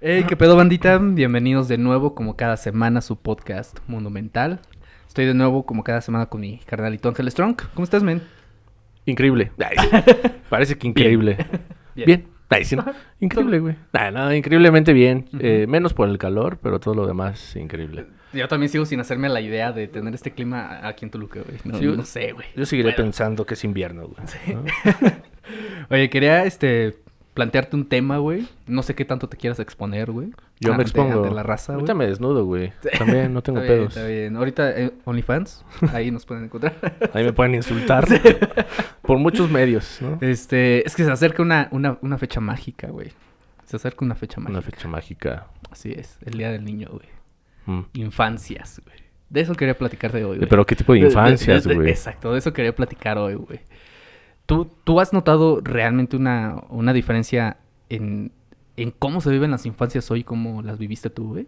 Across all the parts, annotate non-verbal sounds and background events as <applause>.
Hey, qué pedo bandita, bienvenidos de nuevo como cada semana a su podcast Mundo Mental. Estoy de nuevo como cada semana con mi carnalito Ángel Strong. ¿Cómo estás, men? Increíble. Ay, <laughs> Parece que increíble. Bien. Ay, sí, no. Increíble, güey. Nah, no, increíblemente bien. Eh, menos por el calor, pero todo lo demás, increíble. Yo también sigo sin hacerme la idea de tener este clima aquí en Toluca, güey. No, Sí, no sé, güey. Yo seguiré Bueno. pensando que es invierno, güey. ¿no? <laughs> Oye, quería este plantearte un tema, güey. No sé qué tanto te quieras exponer, güey. Yo me expongo. ante la raza, güey. Ahorita me desnudo, güey. <laughs> También no tengo Está bien, pedos. está bien. Ahorita eh, OnlyFans, <laughs> ahí nos pueden encontrar. Ahí me pueden insultar. <laughs> por muchos medios, ¿no? Este, es que se acerca una, una, una fecha mágica, güey. Se acerca una fecha mágica. Una fecha mágica. Así es, el Día del Niño, güey. Mm. Infancias, güey. De eso quería platicar de hoy, güey. Pero qué tipo de infancias, güey. Exacto, de eso quería platicar hoy, güey. ¿Tú, ¿Tú has notado realmente una, una diferencia en, en cómo se viven las infancias hoy, cómo las viviste tú, güey?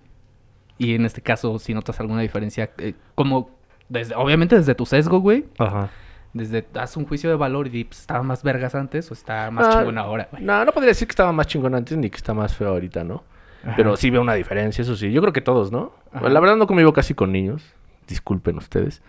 Y en este caso, si notas alguna diferencia, eh, como, desde, obviamente desde tu sesgo, güey, Ajá. desde, haz un juicio de valor y pues, estaba más vergas antes o está más Ah, chingón ahora, güey. No, no podría decir que estaba más chingón antes ni que está más feo ahorita, ¿no? Ajá. Pero sí veo una diferencia, eso sí. Yo creo que todos, ¿no? Ajá. La verdad no convivo casi con niños. Disculpen ustedes.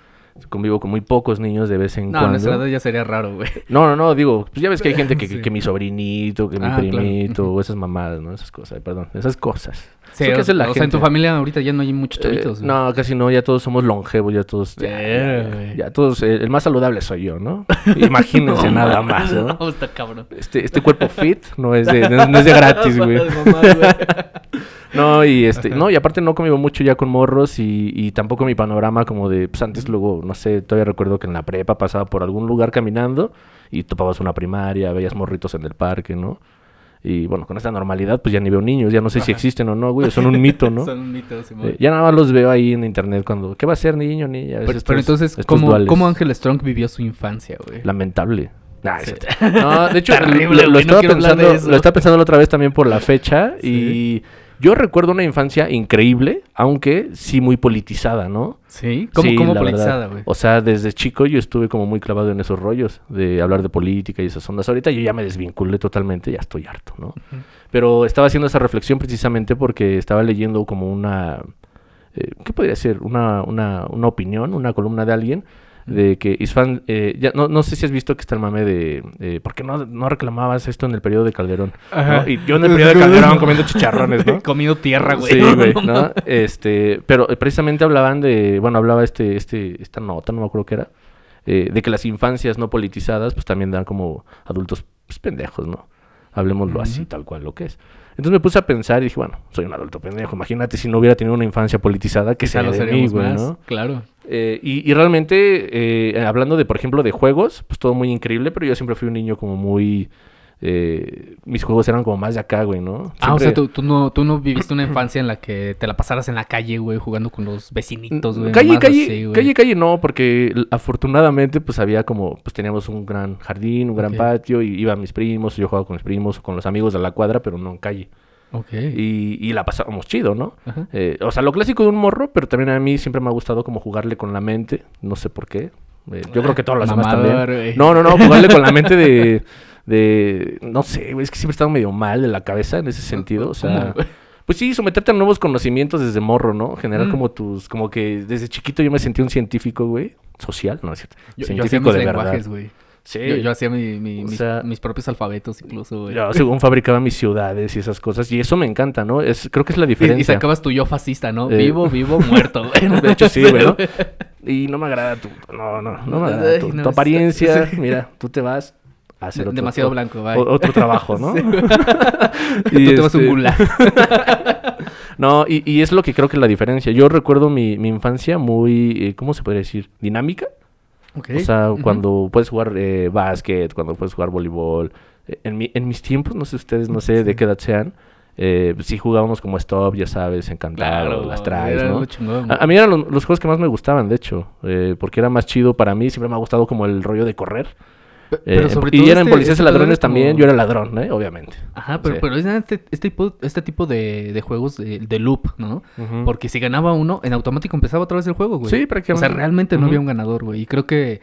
Convivo con muy pocos niños de vez en No, a cuando. nuestra edad ya sería raro, güey. No, no, no, digo, pues ya ves que hay <laughs> gente que, Sí. que mi sobrinito, que mi Ah, primito, o esas mamadas, ¿no? Esas cosas, perdón, esas cosas. Sí, o, hace la o sea, en tu familia ahorita ya no hay muchos Eh, chavitos. no, casi no, ya todos somos longevos, ya todos. Ya, ya todos, eh, el más saludable soy yo, ¿no? Imagínense <laughs> No, nada más, ¿no? No, está cabrón. Este, este cuerpo fit no es de, no, no es de gratis, güey. No, y este, Ajá. no, y aparte no convivo mucho ya con morros y, y tampoco mi panorama como de, pues antes luego, no sé, todavía recuerdo que en la prepa pasaba por algún lugar caminando y topabas una primaria, veías morritos en el parque, ¿no? Y bueno, con esta normalidad, pues ya ni veo niños, ya no sé si existen o no, güey, son un mito, ¿no? <laughs> Son un mito. Eh, ya nada más los veo ahí en internet cuando, ¿qué va a ser niño, niña? pero, Estos- pero entonces, ¿cómo. ¿cómo Ángel Strong vivió su infancia, güey? Lamentable. Nah, Sí. es- <laughs> No, de hecho, Terrible, lo, lo estaba pensando, lo estaba pensando la otra vez también por la fecha Sí. y yo recuerdo una infancia increíble, aunque sí muy politizada, ¿no? ¿Sí? ¿Cómo, Sí, cómo politizada, güey? O sea, desde chico yo estuve como muy clavado en esos rollos de hablar de política y esas ondas. Ahorita yo ya me desvinculé totalmente, ya estoy harto, ¿no? Pero estaba haciendo esa reflexión precisamente porque estaba leyendo como una... eh, ¿Qué podría ser? Una, una, una opinión, una columna de alguien de que Isfan... eh, ya, no, no sé si has visto que está el mame de... eh, ¿Por qué no, no reclamabas esto en el periodo de Calderón? Y yo en el periodo de <laughs> Calderón comiendo chicharrones, ¿no? <laughs> Comido tierra, güey. Sí, güey, ¿no? <laughs> Este, pero eh, precisamente hablaban de, bueno, hablaba este, este, esta nota, no me acuerdo qué era, eh, de que las infancias no politizadas, pues también dan como adultos pues, pendejos, ¿no? Hablemoslo así, tal cual lo que es. Entonces me puse a pensar y dije, bueno, soy un adulto pendejo. Imagínate si no hubiera tenido una infancia politizada, que lo de mí, güey. ¿no? Claro. Eh, y, y realmente, eh, hablando de, por ejemplo, de juegos, pues todo muy increíble, pero yo siempre fui un niño como muy... eh, mis juegos eran como más de acá, güey, ¿no? Ah, o sea, tú, tú no, tú no viviste una infancia en la que te la pasaras en la calle, güey, jugando con los vecinitos, güey. Calle, calle, así, güey. calle, calle no, porque afortunadamente pues había como, pues teníamos un gran jardín, un gran patio, y iban mis primos, yo jugaba con mis primos, o con los amigos de la cuadra, pero no en calle. Ok. Y, y la pasábamos chido, ¿no? Eh, o sea, lo clásico de un morro, pero también a mí siempre me ha gustado como jugarle con la mente, no sé por qué. Eh, yo creo que todos los demás también. No, no, no, jugarle con la mente de, <laughs> de, no sé, güey, es que siempre he estado medio mal de la cabeza en ese sentido, o sea... <laughs> Pues sí, someterte a nuevos conocimientos desde morro, ¿no? Generar Mm. como tus, como que desde chiquito yo me sentí un científico, güey. Social, no es cierto. Yo, yo hacía científico mis de lenguajes, verdad. güey. Sí. Yo, yo hacía mi- mi- O mis, sea- mis propios alfabetos incluso, güey. Yo según fabricaba mis ciudades y esas cosas. Y eso me encanta, ¿no? Es, creo que es la diferencia. y sacabas tu yo fascista, ¿no? Eh, Vivo, vivo, muerto, <laughs> güey. De hecho, sí, güey, ¿no? <laughs> Y no me agrada tu... No, no, no me agrada Ay, tu, no, tu apariencia. Mira, tú te vas hacer otro... Demasiado blanco, bye. otro trabajo, ¿no? <laughs> Sí. <laughs> Y Tú te vas un este- gulag. <laughs> No, y, y es lo que creo que es la diferencia. Yo recuerdo mi, mi infancia muy, eh, ¿cómo se puede decir? Dinámica. O sea, cuando puedes jugar eh, básquet, cuando puedes jugar voleibol. Eh, En, mi- en mis tiempos, no sé ustedes, no sé de qué edad sean, eh, sí jugábamos como stop, ya sabes, encantado, las traes, ¿no? A, a mí eran los, los juegos que más me gustaban, de hecho, eh, porque era más chido para mí, siempre me ha gustado como el rollo de correr. Eh, Pero sobre y todo eran este- policías este ladrones como- también, yo era ladrón, ¿eh? obviamente. Ajá, pero, Sí. pero es este, este tipo, este tipo de, de juegos de, de loop, ¿no? Porque si ganaba uno, en automático empezaba otra vez el juego, güey. Sí, O prácticamente. sea, realmente no había un ganador, güey. Y creo que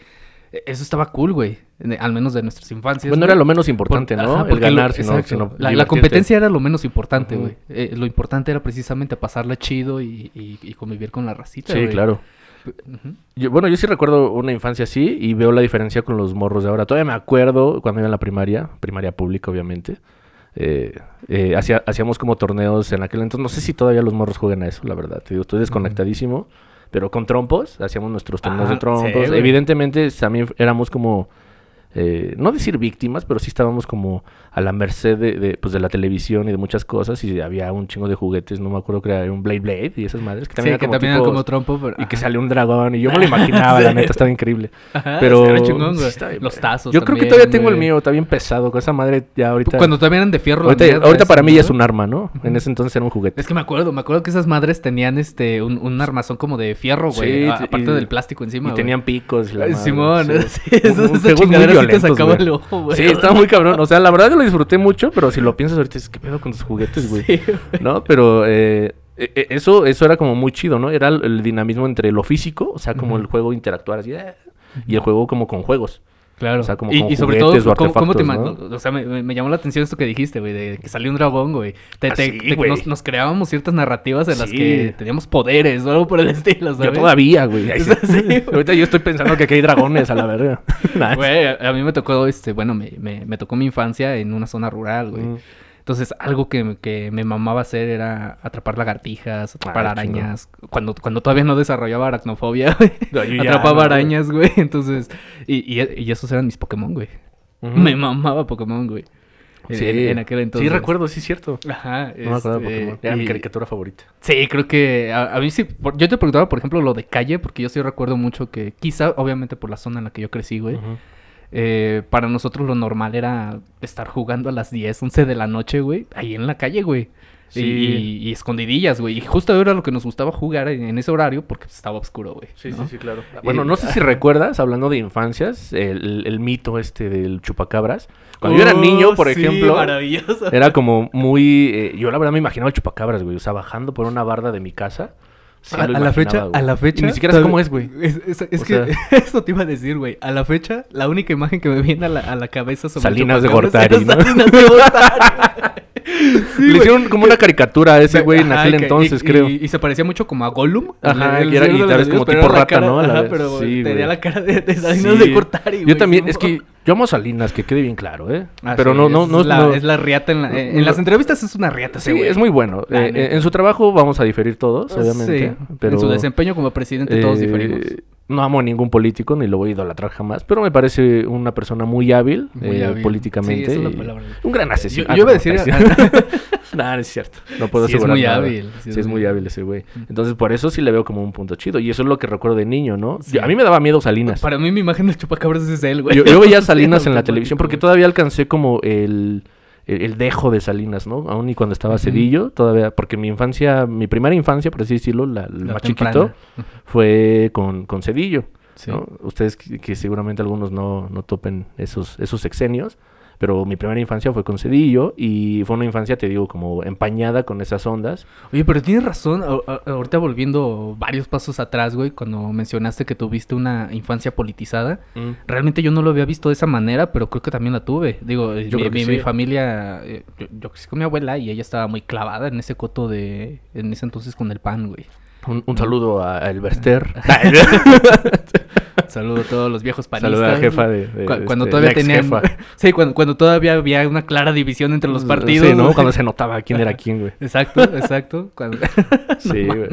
Eso estaba cool, güey. Al menos de nuestras infancias. Bueno, güey. era lo menos importante, Por- ¿no? ajá, el porque lo- ganar, sino, sino la, la competencia era lo menos importante, güey. Eh, lo importante era precisamente pasarla chido y, y- y convivir con la racita, Sí, güey. claro. Yo- bueno, yo sí recuerdo una infancia así y veo la diferencia con los morros de ahora. Todavía me acuerdo cuando iba en la primaria, primaria pública, obviamente. eh, eh, hacía- hacíamos como torneos en aquel entonces. No sé si todavía los morros juegan a eso, la verdad. Te digo, estoy desconectadísimo. Pero con trompos, hacíamos nuestros torneos de trompos. sí, güey. Evidentemente también éramos como, eh, no decir víctimas, pero sí estábamos como a la merced de, de, pues, de la televisión y de muchas cosas. Y había un chingo de juguetes, no me acuerdo que era un Blade Blade y esas madres. Que Sí, también que eran como también era tipos- como trompo, pero... y que sale un dragón. Y yo me lo imaginaba, <laughs> la Sí. neta, estaba increíble. Ajá, Pero era chingón, sí güey. está bien, Los tazos Yo creo que también, todavía tengo el mío, está bien pesado. Con esa madre ya ahorita. Cuando todavía eran de fierro. ahorita, mierda ahorita esa, para mí ya es un arma, ¿no? En ese entonces era un juguete. Es que me acuerdo, me acuerdo que esas madres tenían este un, un armazón como de fierro, güey. Sí, y- aparte del plástico encima, y güey. tenían picos. la madre, Simón, sí. <laughs> sí, un violentos, sacaban güey. el ojo, güey. Sí, estaba muy cabrón. O sea, la verdad yo lo disfruté mucho, pero si lo piensas ahorita, es que pedo con tus juguetes, güey? Sí, ¿No? Pero eh, eh, eso, eso era como muy chido, ¿no? Era el, el dinamismo entre lo físico, o sea, como el juego interactuar así, eh, y el juego como con juegos. Claro. O sea, como y, con y sobre todo, o ¿cómo, cómo te O sea, me, llamó la atención esto que dijiste, güey, de que salió un dragón, güey. Te- Ah, te- sí, te- güey. nos, nos creábamos ciertas narrativas en las que teníamos poderes o algo por el estilo, ¿sabes? Yo todavía, güey. <laughs> Ahí sí. Sí, güey. Ahorita yo estoy pensando que aquí hay dragones a la verga. Nah, Güey, a, a mí me tocó, este, bueno, me, me, me tocó mi infancia en una zona rural, güey. Mm. Entonces, algo que, que me mamaba hacer era atrapar lagartijas, atrapar Ah, arañas. Cuando, cuando todavía no desarrollaba aracnofobia, <laughs> güey. No, Atrapaba no, arañas, güey. <laughs> Entonces, y, y, y esos eran mis Pokémon, güey. Me mamaba Pokémon, güey. Sí. En, en aquel entonces. Sí, recuerdo, sí, cierto. Ajá. No me acuerdo de este, Pokémon. Era mi caricatura favorita. Sí, creo que a, a mí sí. por- yo te preguntaba, por ejemplo, lo de calle, porque yo sí recuerdo mucho que, quizá, obviamente, por la zona en la que yo crecí, güey. Ujú. Eh, para nosotros lo normal era estar jugando a las 10, 11 de la noche, güey, ahí en la calle, güey. Sí. Y, y escondidillas, güey. Y justo era lo que nos gustaba jugar en, en ese horario porque estaba oscuro, güey. Sí, ¿no? sí, sí, claro. Bueno, no sé si ajá. recuerdas, hablando de infancias, el, el mito este del chupacabras. Cuando yo era niño, Oh, por sí, ejemplo, maravilloso. era como muy... eh, yo la verdad me imaginaba el chupacabras, güey. O sea, bajando por una barda de mi casa. Sí a, la fecha, güey. a la fecha. Y ni siquiera sé cómo es, güey. Es, es- que sea- <laughs> eso te iba a decir, güey. A la fecha, la única imagen que me viene a la, a la cabeza sobre Salinas de Gortari, ¿no? Salinas de Gortari. Sí, Le hicieron como una caricatura a ese güey en aquel que- entonces, y- creo. Y, y se parecía mucho como a Gollum. Ajá, el- y era- el los vez como tipo era rata, cara- ¿no? A la Ajá, pero Sí, tenía la cara de, de Salinas Sí. de Gortari, güey. Yo también, es que yo amo a Salinas, que quede bien claro, ¿eh? Ah, Pero no, no, es no, la, no- es la riata en, la- eh, en las entrevistas es una riata Sí, güey. es muy bueno. Eh, en su trabajo vamos a diferir todos, obviamente. Sí, pero en su desempeño como presidente todos eh, diferimos. No amo a ningún político, ni lo voy a idolatrar jamás, pero me parece una persona muy hábil, Muy eh, hábil. políticamente. Sí, es. Un gran asesino. Yo- yo iba a decir- <laughs> no, no es cierto. No puedo Sí, es asegurar muy nada. hábil, Sí, es muy hábil ese güey. Entonces, por eso sí le veo como un punto chido. Y eso es lo que recuerdo de niño, ¿no? Sí. Yo- a mí me daba miedo Salinas. Para mí mi imagen del chupacabras es él, güey. Yo, yo veía <laughs> Salinas en la televisión porque todavía alcancé como el, el, el dejo de Salinas, ¿no? Aún y cuando estaba. Cedillo, todavía, porque mi infancia, mi primera infancia, por así decirlo, la, La más temprana. chiquito, <laughs> fue con, con Cedillo. Sí. ¿no? Ustedes que, que seguramente algunos no, no topen esos, esos sexenios, pero mi primera infancia fue con Cedillo y fue una infancia, te digo, como empañada con esas ondas. Oye, pero tienes razón. a- ahorita volviendo varios pasos atrás, güey, cuando mencionaste que tuviste una infancia politizada. Realmente yo no lo había visto de esa manera, pero creo que también la tuve. Digo, eh, Yo mi, mi- sí. mi familia, eh, yo, yo crecí con mi abuela y ella estaba muy clavada en ese coto de, en ese entonces con el pan, güey. Un, un saludo a, a Elberster. <laughs> Saludo a todos los viejos panistas. Saludo a la jefa de- de, Cu- cuando este, todavía tenían, jefa. <laughs> sí, cuando, cuando todavía había una clara división entre los partidos. Sí, ¿no? <laughs> Cuando se notaba quién era quién, güey. Exacto, exacto. cuando- Sí, güey.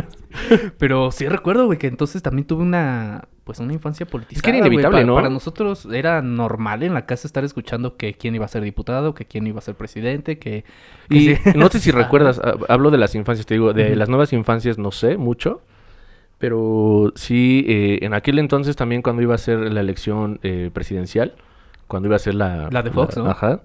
Pero sí recuerdo, güey, que entonces también tuve una, pues una infancia politizada. era güey. inevitable, Pa- ¿no? Para nosotros era normal en la casa estar escuchando que quién iba a ser diputado, que quién iba a ser presidente, que... que Y <laughs> no sé si <laughs> recuerdas, ha- hablo de las infancias, te digo, de las nuevas infancias no sé mucho, pero sí, eh, en aquel entonces también cuando iba a ser la elección eh, presidencial, cuando iba a ser la... La de Fox, ¿no? Ajá.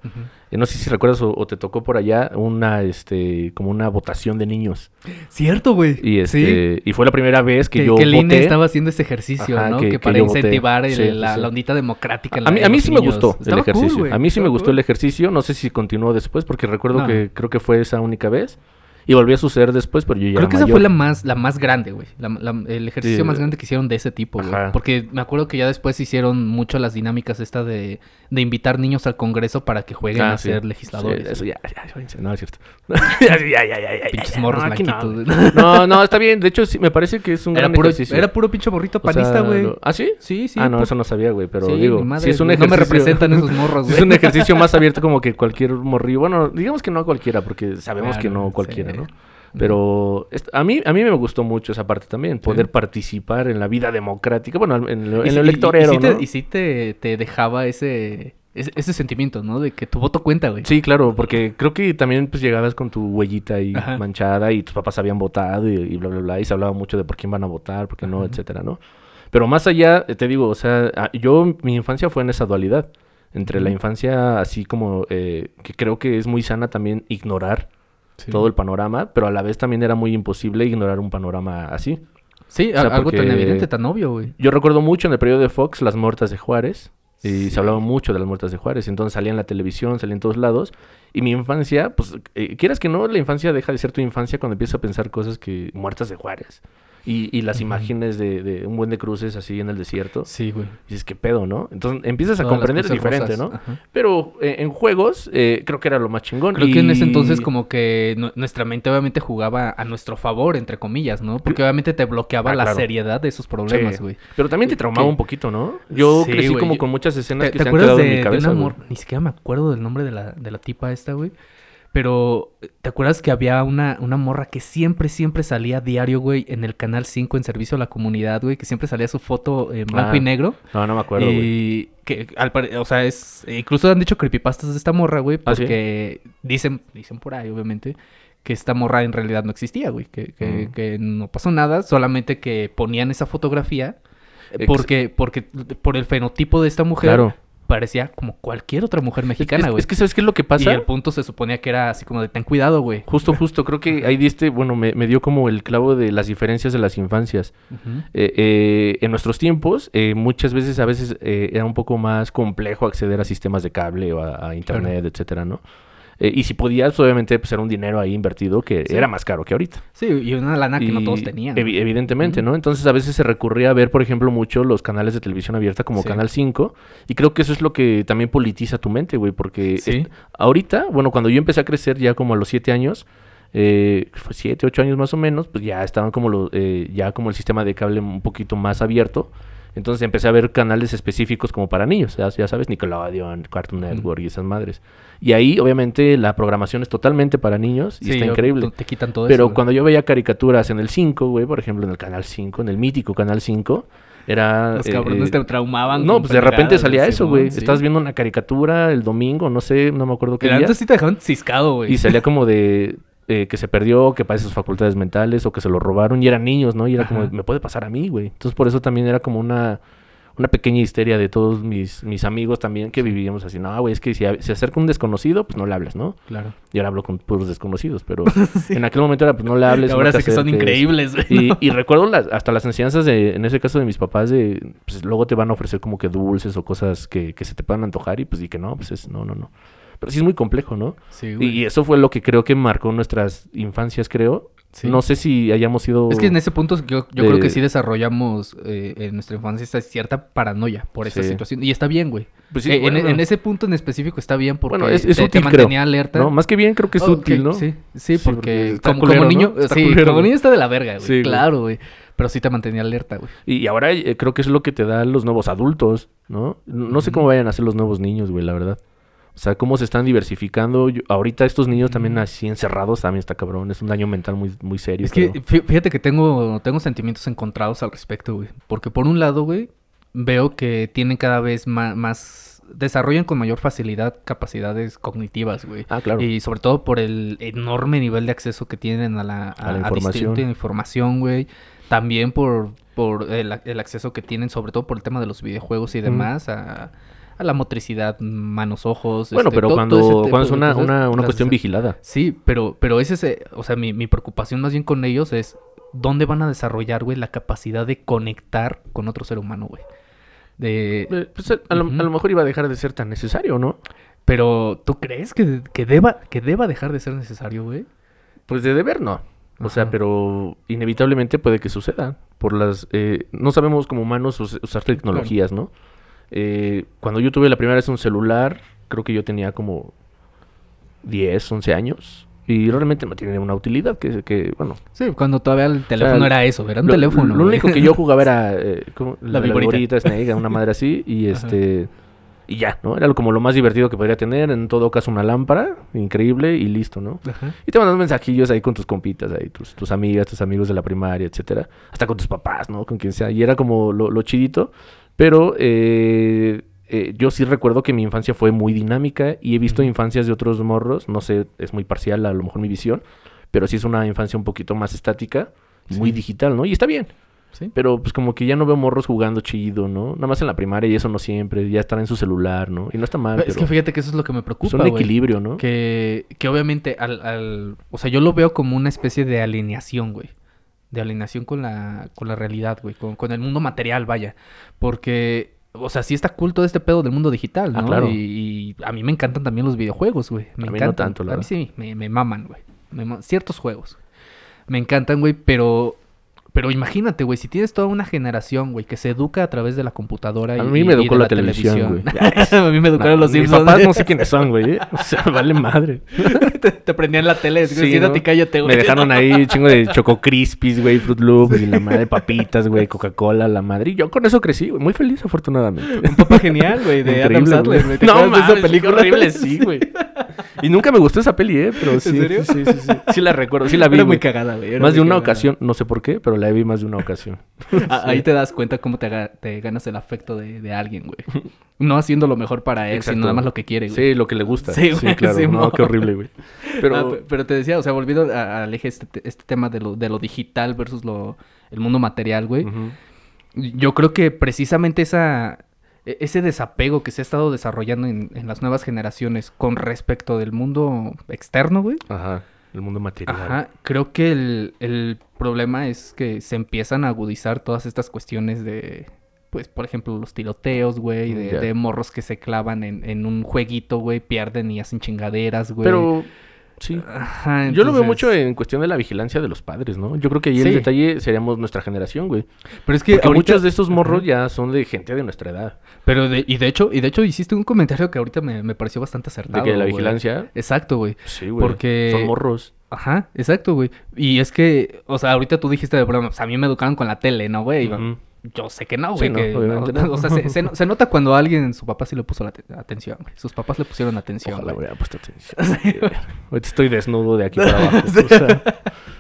Eh, no sé si recuerdas o, o te tocó por allá una, este, como una votación de niños. Cierto, güey. Y Sí. este, y fue la primera vez que, Que, yo que el INE voté. estaba haciendo ese ejercicio, Ajá, ¿no? que- para voté. incentivar el- Sí, sí, la, sí. la ondita democrática. en A la- mí, a mí sí me gustó el Estaba cool, ejercicio. a mí sí me gustó cool. el ejercicio. No sé si continuó después, porque recuerdo No. que creo que fue esa única vez. Y volvió a suceder después, pero yo ya Creo que esa fue la más, la más grande, güey. La- la- el ejercicio Sí. más grande que hicieron de ese tipo, güey. Porque me acuerdo que ya después hicieron mucho las dinámicas esta de, de invitar niños al Congreso para que jueguen Ah, a sí. ser legisladores. Sí, eso ya, ya, váyanse. no, es cierto. ya, <laughs> <laughs> ya, ya, ya, ya, ya, Pinches ya, morros no, no. No, está bien. De hecho, sí, me parece que es un Era gran puro, ejercicio. era puro pinche morrito O sea, panista, güey. ¿Ah, sí? Sí, sí. ah, no, eso no sabía, güey. Pero digo, mi madre, si es un güey. ejercicio... No me representan esos <laughs> morros, güey. es un ejercicio más abierto como que cualquier morrillo. Bueno, digamos que no a cualquiera, porque sabemos que Claro, no cualquiera, Pero a mí, a mí me gustó mucho esa parte también, poder participar en la vida democrática, bueno, en, lo- en lo y- y electorero, sí te, ¿no? y sí te, te dejaba ese, ese, ese sentimiento, ¿no? De que tu voto cuenta, güey. Sí, claro, porque creo que también pues llegabas con tu huellita ahí Ajá. manchada y tus papás habían votado y, bla, bla, bla, y se hablaba mucho de por quién van a votar, por qué no, Ajá. etcétera, ¿no? Pero más allá, eh, te digo, o sea, yo, mi infancia fue en esa dualidad, entre la infancia así como, eh, que creo que es muy sana también ignorar Sí. todo el panorama, pero a la vez también era muy imposible ignorar un panorama así. Sí, o sea, algo tan evidente, tan obvio, güey. Yo recuerdo mucho en el periodo de Fox las muertas de Juárez. Y Sí. se hablaba mucho de las muertas de Juárez. Entonces salía en la televisión, salía en todos lados. Y mi infancia, pues, eh, quieras que no, la infancia deja de ser tu infancia cuando empiezas a pensar cosas que... Muertas de Juárez. Y, y las imágenes de, de un buen de cruces así en el desierto. Sí, güey. Y dices, ¿qué pedo, no? Entonces empiezas a Todas comprender diferente, rosas. ¿no? Ajá. Pero eh, en juegos eh, creo que era lo más chingón. Creo que en ese entonces como que nu- nuestra mente obviamente jugaba a nuestro favor, entre comillas, ¿no? Porque obviamente te bloqueaba Ah, la claro. seriedad de esos problemas, Sí. güey. Pero también te traumaba Que- un poquito, ¿no? Yo Sí, crecí güey, como con muchas escenas ¿Te, que te se han quedado de, en mi de cabeza. una güey. mor- Ni siquiera me acuerdo del nombre de la, de la tipa esta, güey. Pero, ¿te acuerdas que había una, una morra que siempre, siempre salía diario, güey, en el Canal 5 en servicio a la comunidad, güey? Que siempre salía su foto en blanco Ah, y negro. No, no me acuerdo, güey. y que, al pare- o sea, es... Incluso han dicho creepypastas de esta morra, güey, ¿Ah, sí? porque dicen, dicen por ahí, obviamente, que esta morra en realidad no existía, güey. Que, que, Mm. que no pasó nada, solamente que ponían esa fotografía porque, porque por el fenotipo de esta mujer Claro. Parecía como cualquier otra mujer mexicana, es, güey. es que, ¿sabes qué es lo que Y pasa? el punto se suponía que era así como de ten cuidado, güey. Justo, justo, creo que ahí diste, bueno, me, me dio como el clavo de las diferencias de las infancias. Eh, eh, en nuestros tiempos, eh, muchas veces, a veces, eh, era un poco más complejo acceder a sistemas de cable o a, a internet, etcétera, ¿no? Eh, y si podías, obviamente, pues era un dinero ahí invertido que Sí. era más caro que ahorita. Sí, y una lana que no todos tenían. evi- evidentemente. ¿no? Entonces a veces se recurría a ver, por ejemplo, mucho los canales de televisión abierta como Sí. Canal 5. Y creo que eso es lo que también politiza tu mente, güey. Porque Sí. ahorita, bueno, cuando yo empecé a crecer ya como a los 7 años, eh, fue 7, 8 años más o menos, pues ya estaban como los, eh, ya como el sistema de cable un poquito más abierto. Entonces empecé a ver canales específicos como para niños, ya, ya sabes, Nickelodeon, Cartoon. Network y esas madres. Y ahí, obviamente, la programación es totalmente para niños y Sí, está increíble. Te quitan todo Pero eso. cuando yo veía caricaturas en el 5, güey, por ejemplo, en el canal 5, en el mítico canal 5, era... Los eh, cabrones eh, te traumaban. no, pues de repente salía eso, güey. Sí. Estás viendo una caricatura el domingo, no sé, no me acuerdo qué Que día. antes sí te dejaban ciscado, güey. Y salía como de eh, que se perdió, que padece sus facultades mentales o que se lo robaron y eran niños, ¿no? Y era como, me puede pasar a mí, güey. Entonces por eso también era como una, una pequeña histeria de todos mis, mis amigos también que vivíamos así. No, güey, es que si se acerca un desconocido, pues no le hables, ¿no? Claro. Y ahora hablo con puros desconocidos, pero <laughs> en aquel momento era, pues no le hables. Ahora no sí que son increíbles, güey. Y, ¿no? y recuerdo las, hasta las enseñanzas de, en ese caso de mis papás, de, pues luego te van a ofrecer como que dulces o cosas que, que se te puedan antojar y pues di que no, pues es, no, no, no. Pero sí es muy complejo, ¿no? Sí, Y, güey. y eso fue lo que creo que marcó nuestras infancias, creo. Sí. No sé si hayamos sido... Es que en ese punto yo, yo de- creo que sí desarrollamos eh, en nuestra infancia esta cierta paranoia por esa Sí. situación. Y está bien, güey. Pues sí, Eh, en- bueno, en, ese punto en específico está bien porque Bueno, es- es te, te útil, creo, mantenía alerta. ¿no? Más que bien creo que es Oh, útil, ¿no? Sí, sí, porque como, culero, como ¿no? niño, sí, culero, como niño está de la verga, güey. Claro, güey. Pero sí te mantenía alerta, güey. Y, ahora eh, creo que es lo que te dan los nuevos adultos, ¿no? No sé cómo vayan a ser los nuevos niños, güey, la verdad. O sea, cómo se están diversificando. Yo- ahorita estos niños también Ujú. así encerrados también está cabrón. Es un daño mental muy, muy serio. Es que creo. fíjate que tengo, tengo sentimientos encontrados al respecto, güey. Porque por un lado, güey, veo que tienen cada vez más, más desarrollan con mayor facilidad capacidades cognitivas, güey. Ah, claro. Y sobre todo por el enorme nivel de acceso que tienen a la, A la a información. distinta información, güey. También por, por el, acceso que tienen, sobre todo por el tema de los videojuegos y demás, a, a la motricidad, manos, ojos. Bueno, este, pero todo cuando, cuando es una, cosas, una, una cuestión vigilada. Sí, pero, pero ese es, eh, o sea, mi, mi preocupación más bien con ellos es dónde van a desarrollar, güey, la capacidad de conectar con otro ser humano, güey. De... Eh, pues, a, a lo, a lo mejor iba a dejar de ser tan necesario, ¿no? Pero, ¿tú crees que, que deba, que deba dejar de ser necesario, güey? Pues de deber no. O sea, pero inevitablemente puede que suceda. Por las. eh, no sabemos como humanos us- usar tecnologías, ¿no? Eh, cuando yo tuve la primera vez un celular, creo que yo tenía como 10, 11 años. Y realmente no tiene una utilidad que, que bueno. Sí, cuando todavía el teléfono era eso, era un lo, teléfono. Lo único que yo <laughs> jugaba era eh. La la, viborita. Snake, una <laughs> madre así. Y Ajá. este. Y ya, ¿no? Era como lo más divertido que podría tener. En todo caso, una lámpara increíble y listo, ¿no? Ajá. Y te mandas mensajillos ahí con tus compitas, ahí, tus, tus amigas, tus amigos de la primaria, etcétera. Hasta con tus papás, ¿no? Con quien sea. Y era como lo, lo chidito. Pero eh, eh, yo sí recuerdo que mi infancia fue muy dinámica y he visto infancias de otros morros. No sé, es muy parcial a lo mejor mi visión. Pero sí es una infancia un poquito más estática muy digital, ¿no? Y está bien. Sí. Pero pues como que ya no veo morros jugando chido, ¿no? Nada más en la primaria y eso no siempre. Ya estar en su celular, ¿no? Y no está mal, es pero que fíjate que eso es lo que me preocupa, es un equilibrio, ¿no? Que, que obviamente al, al... O sea, yo lo veo como una especie de alineación, güey. De alineación con la, con la realidad, güey. Con, con el mundo material, vaya. Porque... O sea, sí está cool todo este pedo del mundo digital, ¿no? Ah, claro. Y, y a mí me encantan también los videojuegos, güey. Me A mí no encantan. tanto, la a mí sí, me, me maman, güey. Me Ciertos juegos. Me encantan, güey, pero... Pero imagínate, güey, si tienes toda una generación, güey, que se educa a través de la computadora y <laughs> A mí me educó la televisión, a mí me educaron Nah, los Mis Simpsons. papás no <laughs> sé quiénes son, güey. ¿eh? O sea, vale madre. <laughs> te, te prendían la tele, Sí, siéntate ¿no? y cállate, güey. Me dejaron ahí chingo de Choco Crispies, güey, Fruit Loops y la madre, papitas, güey, Coca-Cola, la madre. Y yo con eso crecí, güey, muy feliz, afortunadamente. Un papá genial, güey, de Adam Sandler, güey. güey. ¿Te No mames, esa película? horrible, sí, güey. Y nunca me gustó esa peli, ¿eh? Pero sí. serio? Sí, sí, sí. Sí la recuerdo, sí la vi, Era muy güey. cagada, güey. Más de una ocasión, no sé por qué, pero la vi más de una ocasión. <laughs> Ah, Ahí te das cuenta cómo te, ganas el afecto de, de alguien, güey. No haciendo lo mejor para él, Exacto. sino nada más lo que quiere, güey. Sí, lo que le gusta. Sí, Sí, güey, claro. sí, no, qué horrible, güey. <laughs> Pero... Pero, pero te decía, o sea, volviendo al eje este, te- este tema de lo, de lo digital versus lo, el mundo material, güey. Yo creo que precisamente esa, e- ese desapego que se ha estado desarrollando en, en las nuevas generaciones con respecto del mundo externo, güey. Ajá, el mundo material. Ajá, creo que el, el problema es que se empiezan a agudizar todas estas cuestiones de, pues, por ejemplo, los tiroteos, güey, de, de morros que se clavan en, en un jueguito, güey, pierden y hacen chingaderas, güey. Pero, sí. Ajá, Yo lo veo mucho en cuestión de la vigilancia de los padres, ¿no? Yo creo que ahí Sí. el detalle seríamos nuestra generación, güey. Pero es que ahorita- muchos de estos morros ya son de gente de nuestra edad. Pero de, y de hecho, y de hecho hiciste un comentario que ahorita me, me pareció bastante acertado. de que la güey. vigilancia, Exacto, güey. sí, güey. Porque- Son morros. Ajá, exacto, güey. Y es que, o sea, ahorita tú dijiste de broma, pues a mí me educaron con la tele, ¿no, güey? Ujú. Yo sé que no, Sí, güey. no, obviamente no. no. O sea, se, se se nota cuando alguien, su papá sí le puso la atención, güey. Sus papás le pusieron atención, Ojalá hubiera puesto atención. Sí. Ahorita estoy desnudo de aquí para <laughs> abajo. o sea,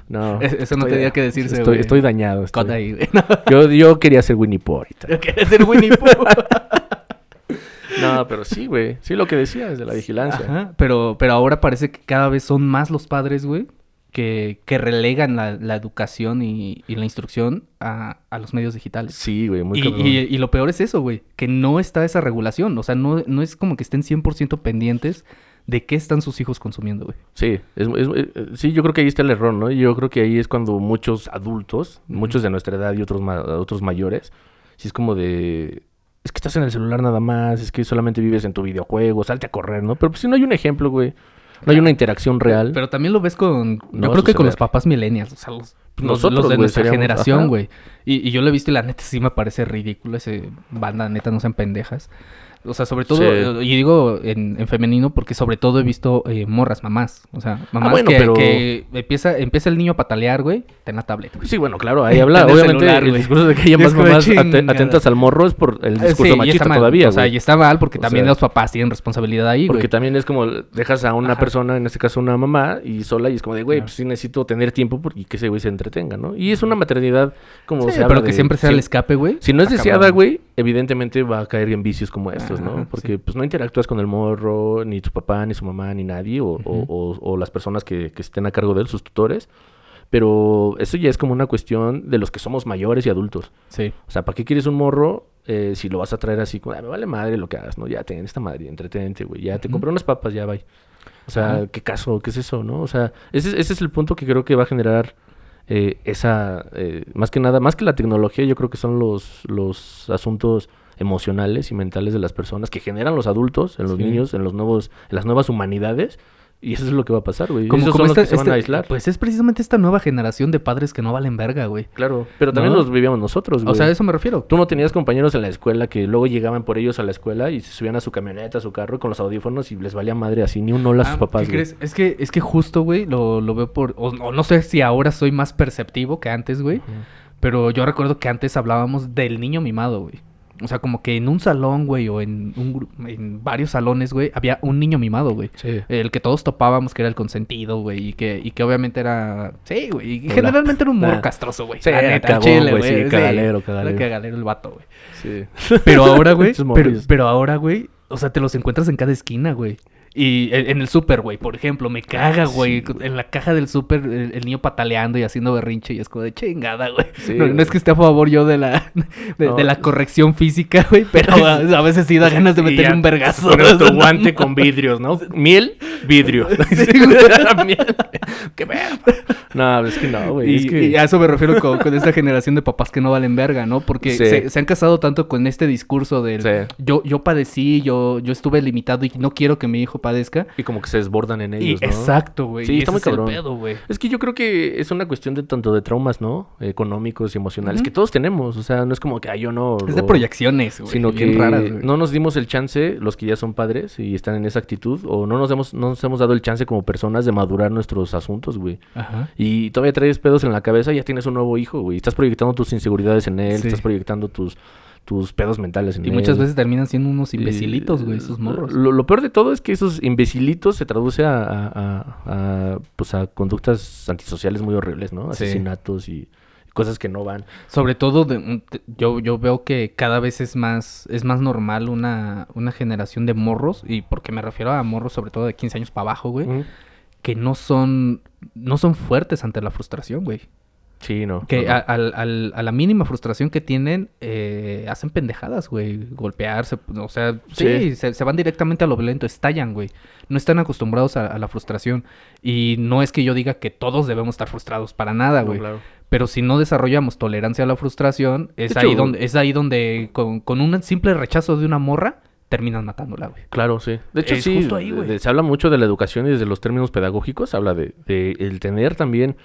no. Es- eso no tenía que decirse, Estoy, güey. estoy dañado. estoy- ahí, güey. <laughs> Yo, yo quería ser Winnie Pooh ahorita. yo quería ser Winnie Pooh. <laughs> No, pero sí, güey. Sí, lo que decías de la vigilancia. Ajá, pero, pero ahora parece que cada vez son más los padres, güey, que, que relegan la, la educación y, y la instrucción a, a los medios digitales. Sí, güey, muy Y, y- y lo peor es eso, güey, que no está esa regulación. O sea, no, no es como que estén 100% pendientes de qué están sus hijos consumiendo, güey. Sí, es, es- eh, sí, yo creo que ahí está el error, ¿no? Yo creo que ahí es cuando muchos adultos, muchos de nuestra edad y otros, ma- otros mayores, sí es como de... Es que estás en el celular nada más, es que solamente vives en tu videojuego, salte a correr, ¿no? Pero pues si no hay un ejemplo, güey. No hay una interacción real. Pero también lo ves con... No yo creo que con los papás millennials, o sea, los, nosotros, los de nuestra seríamos- generación, güey. Y, y yo lo he visto y la neta sí me parece ridículo ese banda, neta, no sean pendejas. O sea, sobre todo, Sí. eh, y digo en, en femenino porque sobre todo he visto eh, morras, mamás. O sea, mamás bueno, que, pero- que empieza, empieza el niño a patalear, güey, ten la tablet. güey. Sí, bueno, claro, ahí <laughs> habla. Obviamente, celular, el discurso de que haya Y es más mamás atentas al morro es por el Eh, discurso sí, machista mal, todavía, O sea, y está mal porque O también sea- los papás tienen responsabilidad ahí, güey. Porque también es como dejas a una Ajá. persona, en este caso una mamá, y sola, y es como de, güey, pues sí necesito tener tiempo y que ese güey se entretenga, ¿no? Y es una maternidad como Sí, se habla pero que de- siempre sea si- el escape, güey. Si no es deseada, güey, evidentemente va a caer en vicios como ¿no? Porque sí. pues no interactúas con el morro, ni tu papá, ni su mamá, ni nadie, o, o- o- o las personas que, que estén a cargo de él, sus tutores. Pero eso ya es como una cuestión de los que somos mayores y adultos. Sí. O sea, ¿para qué quieres un morro eh, si lo vas a traer así? Como, "Ah, me vale madre lo que hagas, ¿no? Ya, ten esta madre, entretente, güey. Ya, te compré unas papas, ya, bye. O sea. ¿qué caso? ¿Qué es eso, no? O sea, ese, ese es el punto que creo que va a generar eh, esa... eh, más que nada, más que la tecnología, yo creo que son los, los asuntos emocionales y mentales de las personas que generan los adultos, en los Sí. niños, en los nuevos, en las nuevas humanidades, Y eso es lo que va a pasar, güey. Como, Esos como son los esta- que se van a aislar. Pues es precisamente esta nueva generación de padres que no valen verga, güey. Claro, pero también ¿No? los vivíamos nosotros, güey. O sea, a eso me refiero. Tú no tenías compañeros en la escuela que luego llegaban por ellos a la escuela y se subían a su camioneta, a su carro con los audífonos y les valía madre así, ni un hola a sus Ah, papás, ¿Qué güey. crees? Es que, es que justo, güey, lo, lo veo por... O, o no sé si ahora soy más perceptivo que antes, güey. Pero yo recuerdo que antes hablábamos del niño mimado, güey. O sea, como que en un salón, güey, o en, un, en varios salones, güey, había un niño mimado, güey. Sí. El que todos topábamos que era el consentido, güey, y que, y que obviamente era... Sí, güey, y Hola. generalmente era un morro Ah. castroso, güey. Sí, la neta, cagón, chile, güey, sí, sí. cagalero, cagalero. Era cagalero el vato, güey. Sí. Pero ahora, güey, <laughs> pero, pero ahora, güey, o sea, te los encuentras en cada esquina, güey. Y en, el súper, güey, por ejemplo, me caga, güey. Sí, en la caja del súper, el, el niño pataleando y haciendo berrinche. Y es como de chingada, güey. Sí, no, es que esté a favor yo de la, <laughs> de, No. de la corrección física, <laughs> güey. Pero <laughs> a, a veces sí da ganas de ya un vergazo. Poner tu guante con vidrios, ¿no? Miel, vidrio. Miel. Qué. No, es que no, güey. Y, Es que... y a eso me refiero con, con esta generación de papás que no valen verga, ¿no? Porque Sí. se, se han casado tanto con este discurso del Sí. yo, yo padecí, yo, yo estuve limitado y no quiero que mi hijo padezca. Y como que se desbordan en Y- ellos, ¿no? Exacto, güey. Sí, y está muy es el cabrón. pedo, güey. Es que yo creo que es una cuestión de tanto de traumas, ¿no? Económicos y emocionales, que todos tenemos. O sea, no es como que, ah, yo no. Es de proyecciones, güey. Sino que raras, güey. no nos dimos el chance, los que ya son padres y están en esa actitud, o no nos hemos, no nos hemos dado el chance como personas de madurar nuestros asuntos, güey. Ajá. Y todavía traes pedos en la cabeza, ya tienes un nuevo hijo, güey. Estás proyectando tus inseguridades en él, Sí. estás proyectando tus, tus pedos mentales en Y él. muchas veces terminan siendo unos imbecilitos, güey, esos morros. Lo, lo peor de todo es que esos imbecilitos se traduce a, a- a- a, pues a conductas antisociales muy horribles, ¿no? Sí. Asesinatos y cosas que no van. Sobre todo, de, yo, yo veo que cada vez es más, es más normal una, una generación de morros, y porque me refiero a morros sobre todo de 15 años para abajo, güey, que no son, no son fuertes ante la frustración, güey. Sí, no. Que no, no. a, al- al- a la mínima frustración que tienen, eh, hacen pendejadas, güey. Golpearse, o sea, sí, Sí. Se, se van directamente a lo violento, estallan, güey. No están acostumbrados a, a la frustración. Y no es que yo diga que todos debemos estar frustrados para nada, No, güey. claro. Pero si no desarrollamos tolerancia a la frustración, es, ahí, donde, es ahí donde con, con un simple rechazo de una morra, terminan matándola, güey. Claro, sí. De hecho, Es sí, justo ahí, güey. se habla mucho de la educación y desde los términos pedagógicos, habla de, de el tener también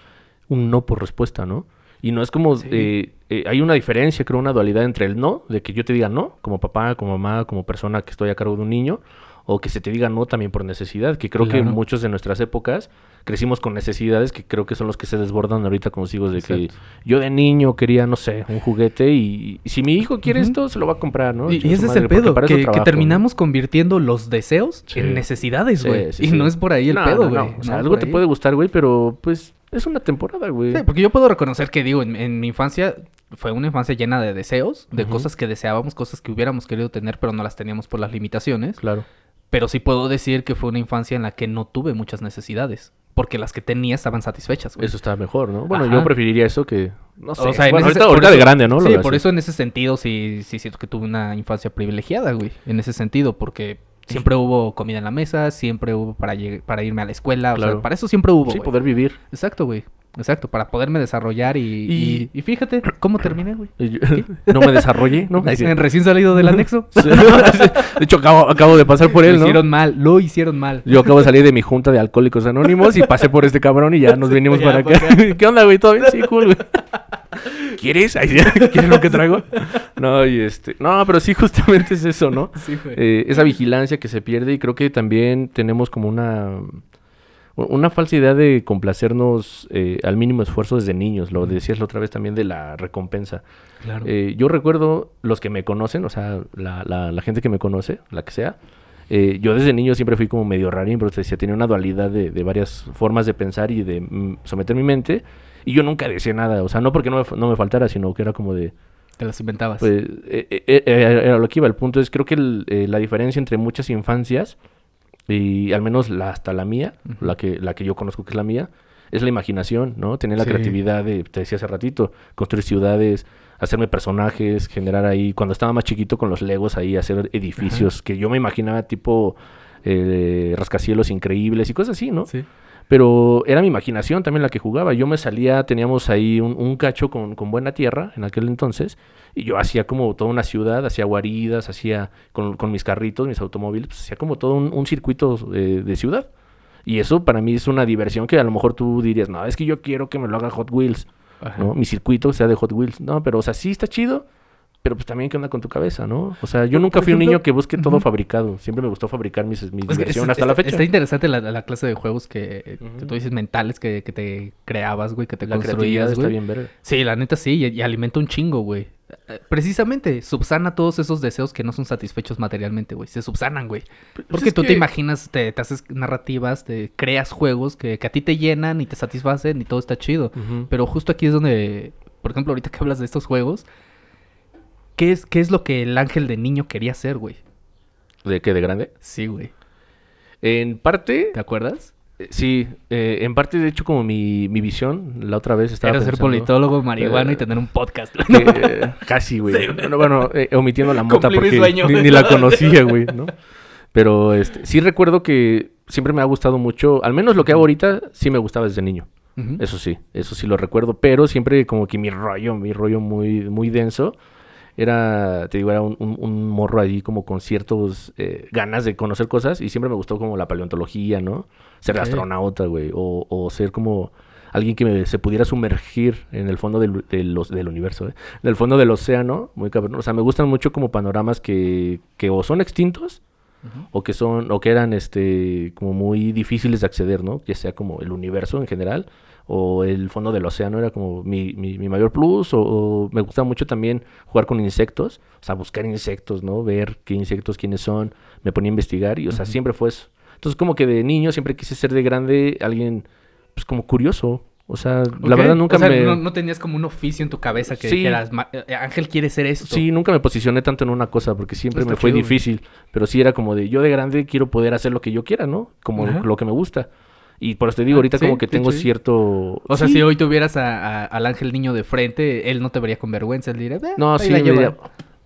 un no por respuesta, ¿no? Y no es como, Sí. eh, eh, hay una diferencia, creo, una dualidad entre el no, de que yo te diga no, como papá, como mamá, como persona que estoy a cargo de un niño, o que se te diga no también por necesidad, que creo que muchos de nuestras épocas crecimos con necesidades que creo que son los que se desbordan ahorita con los hijos, de que yo de niño quería, no sé, un juguete y, y si mi hijo quiere esto, se lo va a comprar, ¿no? Y, ese es el pedo, que, terminamos convirtiendo los deseos Sí. en necesidades, güey. sí, y no es por ahí el No, pedo, güey. no. O sea, algo te puede gustar, güey, pero pues es una temporada, güey. Sí, porque yo puedo reconocer que, digo, en, en mi infancia fue una infancia llena de deseos, de cosas que deseábamos, cosas que hubiéramos querido tener, pero no las teníamos por las limitaciones. Claro. Pero sí puedo decir que fue una infancia en la que no tuve muchas necesidades, porque las que tenía estaban satisfechas, güey. Eso está mejor, ¿no? Bueno, Ajá. yo preferiría eso que. No sé. O sea, en bueno, ahorita, ahorita eso- de grande, ¿no? Lo Sí, por así. eso en ese sentido sí, sí siento que tuve una infancia privilegiada, güey. En ese sentido, porque siempre hubo comida en la mesa, siempre hubo para, para irme a la escuela, o Claro. sea, para eso siempre hubo, Sí, güey. poder vivir. Exacto, güey. Exacto, para poderme desarrollar y, Y- y, y fíjate cómo terminé, güey. <clears throat> <laughs> No me desarrollé, ¿no? Sí. En recién salido del <laughs> anexo. <laughs> Sí. De hecho, acabo, acabo de pasar por él, lo ¿no? hicieron mal, lo hicieron mal. Yo acabo de salir de mi junta de alcohólicos anónimos y pasé por este cabrón y ya nos venimos Ya, para acá. ¿Qué onda, güey? ¿Todo bien? Sí, cool, güey. ¿Quieres? Sí. ¿Quieres lo que traigo? No, y este... No, pero sí, justamente es eso, ¿no? Sí, güey. Eh, esa vigilancia que se pierde y creo que también tenemos como una una falsa idea de complacernos eh, al mínimo esfuerzo desde niños. Lo decías la otra vez también de la recompensa. claro. Eh, yo recuerdo los que me conocen, o sea, la, la- la gente que me conoce, la que sea. eh, yo desde niño siempre fui como medio rarín, pero te decía, tenía una dualidad de, de varias formas de pensar y de mm, someter mi mente. Y yo nunca decía nada, o sea, no porque no me, no me faltara, sino que era como de, Te las inventabas. pues, eh, era lo que iba. El punto es, creo que el- la diferencia entre muchas infancias, y al menos la, hasta la mía, la, que, la que yo conozco que es la mía, es la imaginación, ¿no? Tener la Sí. creatividad de, te decía hace ratito, construir ciudades, hacerme personajes, generar ahí, cuando estaba más chiquito con los legos ahí, hacer edificios que yo me imaginaba tipo eh, rascacielos increíbles y cosas así, ¿no? Sí. Pero era mi imaginación también la que jugaba. Yo me salía, teníamos ahí un, un cacho con, con buena tierra en aquel entonces, y yo hacía como toda una ciudad, hacía guaridas, hacía con, con mis carritos, mis automóviles, pues, hacía como todo un, un circuito eh, de ciudad. Y eso para mí es una diversión que a lo mejor tú dirías, no, es que yo quiero que me lo haga Hot Wheels. ¿no? Mi circuito sea de Hot Wheels. No, pero o sea, sí está chido, pero pues también qué onda con tu cabeza, ¿no? O sea, yo nunca fui un niño que busque todo fabricado. Siempre me gustó fabricar mis, mi Es que diversión es- hasta la está- fecha. Está interesante la, la clase de juegos que, que tú dices mentales que, que te creabas, güey, que te la construías, está güey. bien verga. Sí, la neta sí, y, y alimenta un chingo, güey. Eh, Precisamente, subsana todos esos deseos que no son satisfechos materialmente, güey. Se subsanan, güey. Pues Porque tú te imaginas, te, te haces narrativas, te creas juegos que, que a ti te llenan y te satisfacen y todo está chido. Pero justo aquí es donde, por ejemplo, ahorita que hablas de estos juegos, ¿qué es, qué es lo que el ángel de niño quería hacer, güey? ¿De qué? ¿De grande? Sí, güey. En parte, ¿Te acuerdas? eh, sí. eh, en parte, de hecho, como mi, mi visión, la otra vez estaba Era ser politólogo, marihuano y Eh, tener un podcast. <laughs> eh, <laughs> casi, güey. Sí. Bueno, bueno, eh, omitiendo la mota mi porque sueño. ni, ni la conocía, <laughs> güey, ¿no? Pero este, sí recuerdo que siempre me ha gustado mucho, al menos lo que hago ahorita, sí me gustaba desde niño. Eso sí, eso sí lo recuerdo, pero siempre como que mi rollo, mi rollo muy, muy denso, era, te digo, era un, un- un morro ahí como con ciertos eh, ganas de conocer cosas y siempre me gustó como la paleontología, ¿no? Ser astronauta, güey, o, o ser como alguien que me- se pudiera sumergir en el fondo del, de los- del universo, ¿eh? En el fondo del océano, muy cabrón. O sea, me gustan mucho como panoramas que, que o son extintos o que son o que eran este como muy difíciles de acceder, ¿no? Ya sea como el universo en general o el fondo del océano era como mi, mi, mi mayor plus o, o me gusta mucho también jugar con insectos, o sea, buscar insectos, ¿no? Ver qué insectos, quiénes son, me ponía a investigar y, o sea, siempre fue eso. Entonces, como que de niño siempre quise ser de grande alguien, pues como curioso, o sea, la verdad nunca O sea, me... no, no tenías como un oficio en tu cabeza que Sí. dijeras, "Ma- eh, Ángel quiere ser esto. Sí, nunca me posicioné tanto en una cosa porque siempre Está me fue chido, güey. difícil. Pero sí era como de yo de grande quiero poder hacer lo que yo quiera, ¿no? Como Ajá. lo que me gusta. Y por eso te digo, Ah, ahorita sí, como que tengo cierto... O sea, Sí. si hoy tuvieras a- a- al ángel niño de frente, él no te vería con vergüenza. Él diría, "Eh, No, sí, me lleva". diría,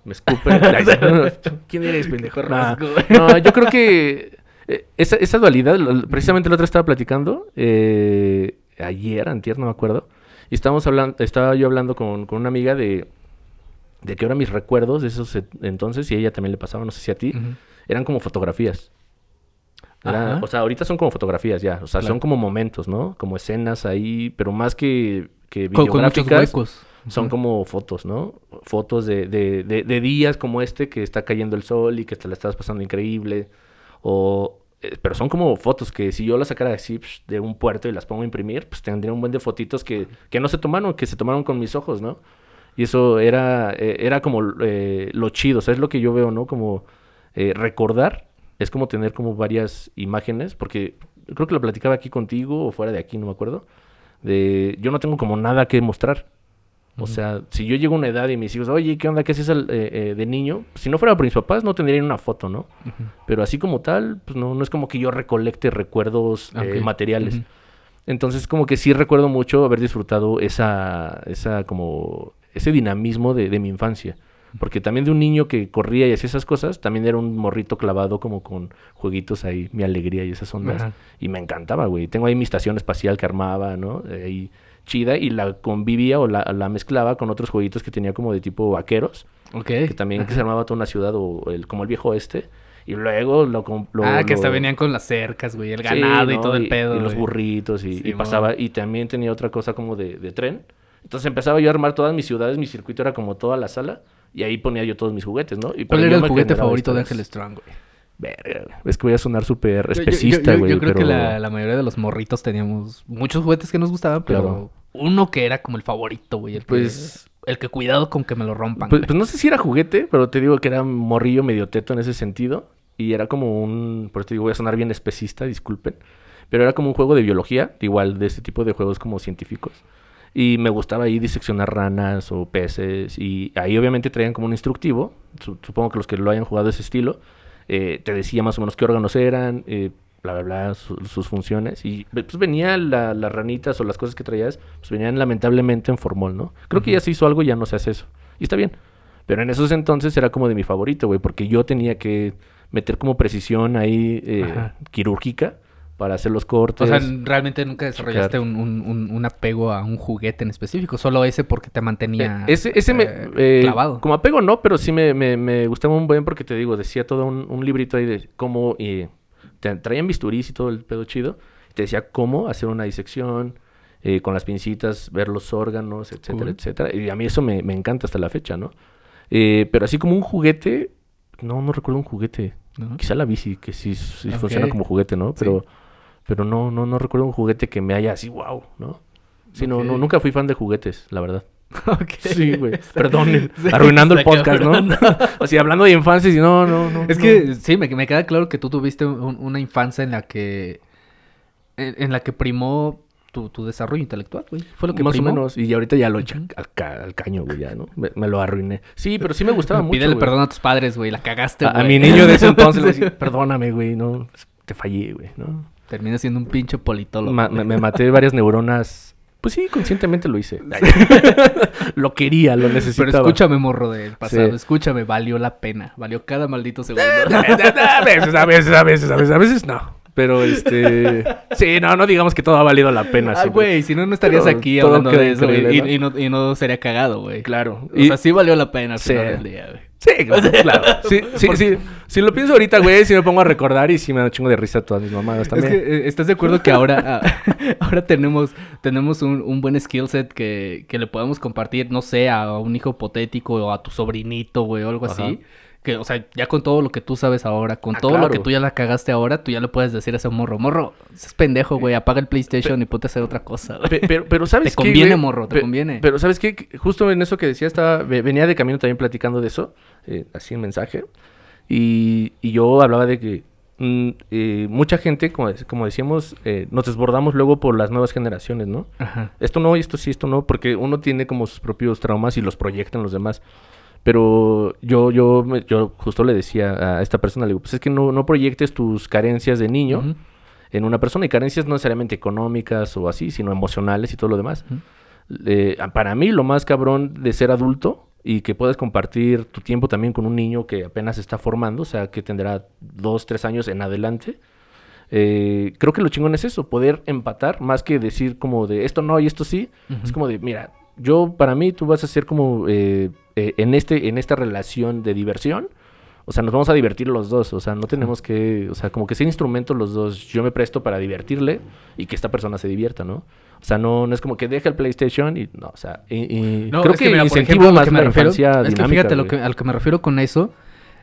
me escupe. <laughs> ¿Quién eres, pendejo? Nah. Rasgo. No, yo creo que eh, esa, esa dualidad, precisamente la otra estaba platicando, eh, ayer, antier, no me acuerdo, y estábamos hablando, estaba yo hablando con, con una amiga de, de que ahora mis recuerdos de esos entonces, y a ella también le pasaba, no sé si a ti, eran como fotografías. Era- o sea, ahorita son como fotografías ya, o sea, Claro. son como momentos, ¿no? Como escenas ahí, pero más que, que Con, con videográficas, huecos. son como fotos, ¿no? Fotos de, de, de, de días como este que está cayendo el sol y que te la estás pasando increíble. O, eh, pero son como fotos que si yo las sacara así psh, de un puerto y las pongo a imprimir, pues tendría un buen de fotitos que, que no se tomaron, que se tomaron con mis ojos, ¿no? Y eso era, eh, era como eh, lo chido, o sea, es lo que yo veo, ¿no? Como eh, recordar, es como tener como varias imágenes, porque creo que lo platicaba aquí contigo o fuera de aquí, no me acuerdo, de yo no tengo como nada que mostrar. O sea, si yo llego a una edad y mis hijos, oye, ¿qué onda? ¿Qué haces al- eh, eh, de niño? Si no fuera por mis papás, no tendría ni una foto, ¿no? Pero así como tal, pues no, no es como que yo recolecte recuerdos eh, materiales. Entonces, como que sí recuerdo mucho haber disfrutado esa, esa como, ese dinamismo de, de mi infancia. Porque también de un niño que corría y hacía esas cosas, también era un morrito clavado como con jueguitos ahí, mi alegría y esas ondas. Ajá. Y me encantaba, güey. Tengo ahí mi estación espacial que armaba, ¿no? Eh, Ahí chida y la convivía o la, la mezclaba con otros jueguitos que tenía como de tipo vaqueros, Ok. que también que se armaba toda una ciudad o el, como el viejo este. Y luego lo... lo- ah, que hasta venían con las cercas, güey. El Sí, ganado y todo el pedo. Y los burritos y, y pasaba. Y también tenía otra cosa como de, de tren. Entonces empezaba yo a armar todas mis ciudades, mi circuito era como toda la sala. Y ahí ponía yo todos mis juguetes, ¿no? Y ¿Cuál era el juguete favorito de. Ángel Strong, güey? Verga, es que voy a sonar súper Yo- yo- especista, yo, güey. yo creo que la, la mayoría de los morritos teníamos muchos juguetes que nos gustaban, pero Claro. uno que era como el favorito, güey. El Pues- que, el que cuidado con que me lo rompan. Pues, pues no sé si era juguete, pero te digo que era morrillo medio teto en ese sentido. Y era como un. Por eso te digo, voy a sonar bien especista, disculpen. Pero era como un juego de biología, igual de ese tipo de juegos como científicos. Y me gustaba ahí diseccionar ranas o peces. Y ahí obviamente traían como un instructivo. su- Supongo que los que lo hayan jugado ese estilo. eh, te decía más o menos qué órganos eran, eh, bla, bla, bla, su- sus funciones. Y pues venía la- las ranitas o las cosas que traías, pues venían lamentablemente en formol, ¿no? Creo que ya se hizo algo, ya no se hace eso. Y está bien. Pero en esos entonces era como de mi favorito, güey, porque yo tenía que meter como precisión ahí eh, quirúrgica para hacer los cortes. O sea, realmente nunca desarrollaste un, un- un- apego a un juguete en específico, solo ese porque te mantenía Eh, ese ese me... eh, eh, clavado. Como apego no, pero sí me, me, me gustaba un buen porque te digo, decía todo un, un librito ahí de cómo Te traían bisturís y todo el pedo chido. Te decía cómo hacer una disección, eh, con las pincitas, ver los órganos, etcétera, Cool. etcétera. Y a mí eso me, me encanta hasta la fecha, ¿no? Eh, pero así como un juguete, no, no recuerdo un juguete. ¿no? Quizá la bici, que sí, funciona como juguete, ¿no? Pero, pero no, no, no recuerdo un juguete que me haya así, wow, ¿no? Sí, no, no, nunca fui fan de juguetes, la verdad. <laughs> Sí, güey. <laughs> Perdonen. Sí, Arruinando el podcast, ¿no? o sea, <laughs> hablando de infancia, y no, no, no. Es no. que sí, me, me queda claro que tú tuviste un- una infancia en la que en, en la que primó tu, tu desarrollo intelectual, güey. Fue lo que Más primó. o menos. Y ahorita ya lo eché al, ca- al caño, güey, ya, ¿no? Me, me lo arruiné. Sí, pero sí me gustaba mucho, Pídele güey. perdón a tus padres, güey. La cagaste, A, a güey. mi niño de ese entonces le decía, perdóname, güey, no, te fallé, güey, ¿no? Termina siendo un pinche politólogo. Ma- me, me maté varias neuronas. Pues sí, conscientemente lo hice. <laughs> lo quería, lo Pero necesitaba. escúchame, morro del pasado. Sí. Escúchame, valió la pena. Valió cada maldito segundo. a veces, a veces, a veces, a veces, a veces no. Pero este. Sí, no, no digamos que todo ha valido la pena. Ah, güey, si no, no estarías Pero aquí hablando de eso, güey. Y, y no, y no sería cagado, güey. Claro. O Y- sea, sí valió la pena al Sí. final del día, güey. Sí, claro. <laughs> Sí, sí, sí. Si lo pienso ahorita, güey, si me pongo a recordar y sí me da un chingo de risa todas mis mamadas Es también. que, eh, ¿estás de acuerdo que ahora, ah, <laughs> ahora tenemos, tenemos un, un buen skill set que, que le podemos compartir, no sé, a un hijo hipotético o a tu sobrinito, güey, o algo Ajá. así? Que, o sea, ya con todo lo que tú sabes ahora, con Ah, todo lo que tú ya la cagaste ahora, tú ya le puedes decir a ese morro, morro, es pendejo, güey, apaga el PlayStation y ponte a hacer otra cosa, güey. Pe- pero, pero <laughs> ¿sabes Te qué, conviene, güey? morro, te Pe- conviene. Pero ¿sabes qué? Justo en eso que decía, estaba, ve- venía de camino también platicando de eso, eh, así en mensaje. Y, y yo hablaba de que mm, eh, mucha gente, como, como decíamos, eh, nos desbordamos luego por las nuevas generaciones, ¿no? Ajá. Esto no, esto sí, esto no, porque uno tiene como sus propios traumas y los proyecta en los demás. Pero yo, yo, me- yo justo le decía a esta persona, le digo, pues es que no, no proyectes tus carencias de niño en una persona y carencias no necesariamente económicas o así, sino emocionales y todo lo demás. Eh, para mí lo más cabrón de ser adulto y que puedas compartir tu tiempo también con un niño que apenas está formando, o sea, que tendrá dos, tres años en adelante. eh, creo que lo chingón es eso, poder empatar más que decir como de esto no y esto sí. Es como de, mira, yo para mí tú vas a ser como eh, eh, en, este, en esta relación de diversión. O sea, nos vamos a divertir los dos. O sea, no tenemos que, o sea, como que ser instrumento los dos. Yo me presto para divertirle y que esta persona se divierta, ¿no? O sea, no, no es como que deja el PlayStation y no, o sea, y, y No, creo es que, mira, por incentivo ejemplo, más que me la refiero- infancia Es que fíjate, lo que, al que me refiero con eso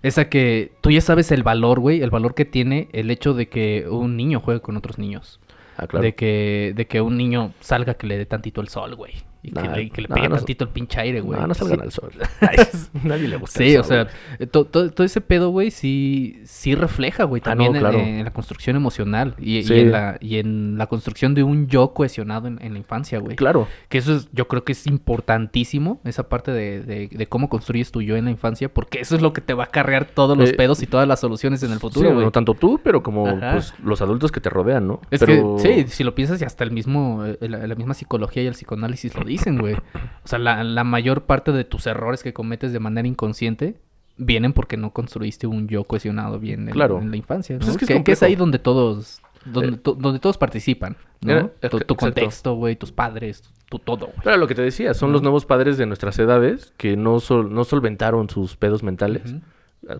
es a que tú ya sabes el valor, güey, el valor que tiene el hecho de que un niño juegue con otros niños. Ah, claro. De que de que un niño salga que le dé tantito el sol, güey. Y que, le, que le nah, pegue no- tantito el pinche aire, güey. No, no salgan Sí. al sol. <laughs> <laughs> Nadie le gusta el Sí, o sea, eh, to- to- todo ese pedo, güey, sí, sí refleja, güey, Ah, no, también en- la construcción emocional y, en la, y en la construcción de un yo cohesionado en, en la infancia, güey. Claro. Que eso es, yo creo que es importantísimo, esa parte de, de- de cómo construyes tu yo en la infancia, porque eso es lo que te va a cargar todos los Eh, pedos y todas las soluciones en el futuro, Sí, no tanto tú, pero como pues, los adultos que te rodean, ¿no? Es pero... que, sí, si lo piensas, y hasta el mismo, eh, la, la misma psicología y el psicoanálisis lo dicen, güey. O sea, la, la mayor parte de tus errores que cometes de manera inconsciente vienen porque no construiste un yo cohesionado bien en, Claro. en la infancia, ¿no? Pues es que es que, que es ahí donde todos, donde, Eh. to- donde todos participan, ¿no? Tu, contexto, güey, tus padres, tu todo, güey. Pero lo que te decía, son los nuevos padres de nuestras edades que no, sol- no solventaron sus pedos mentales,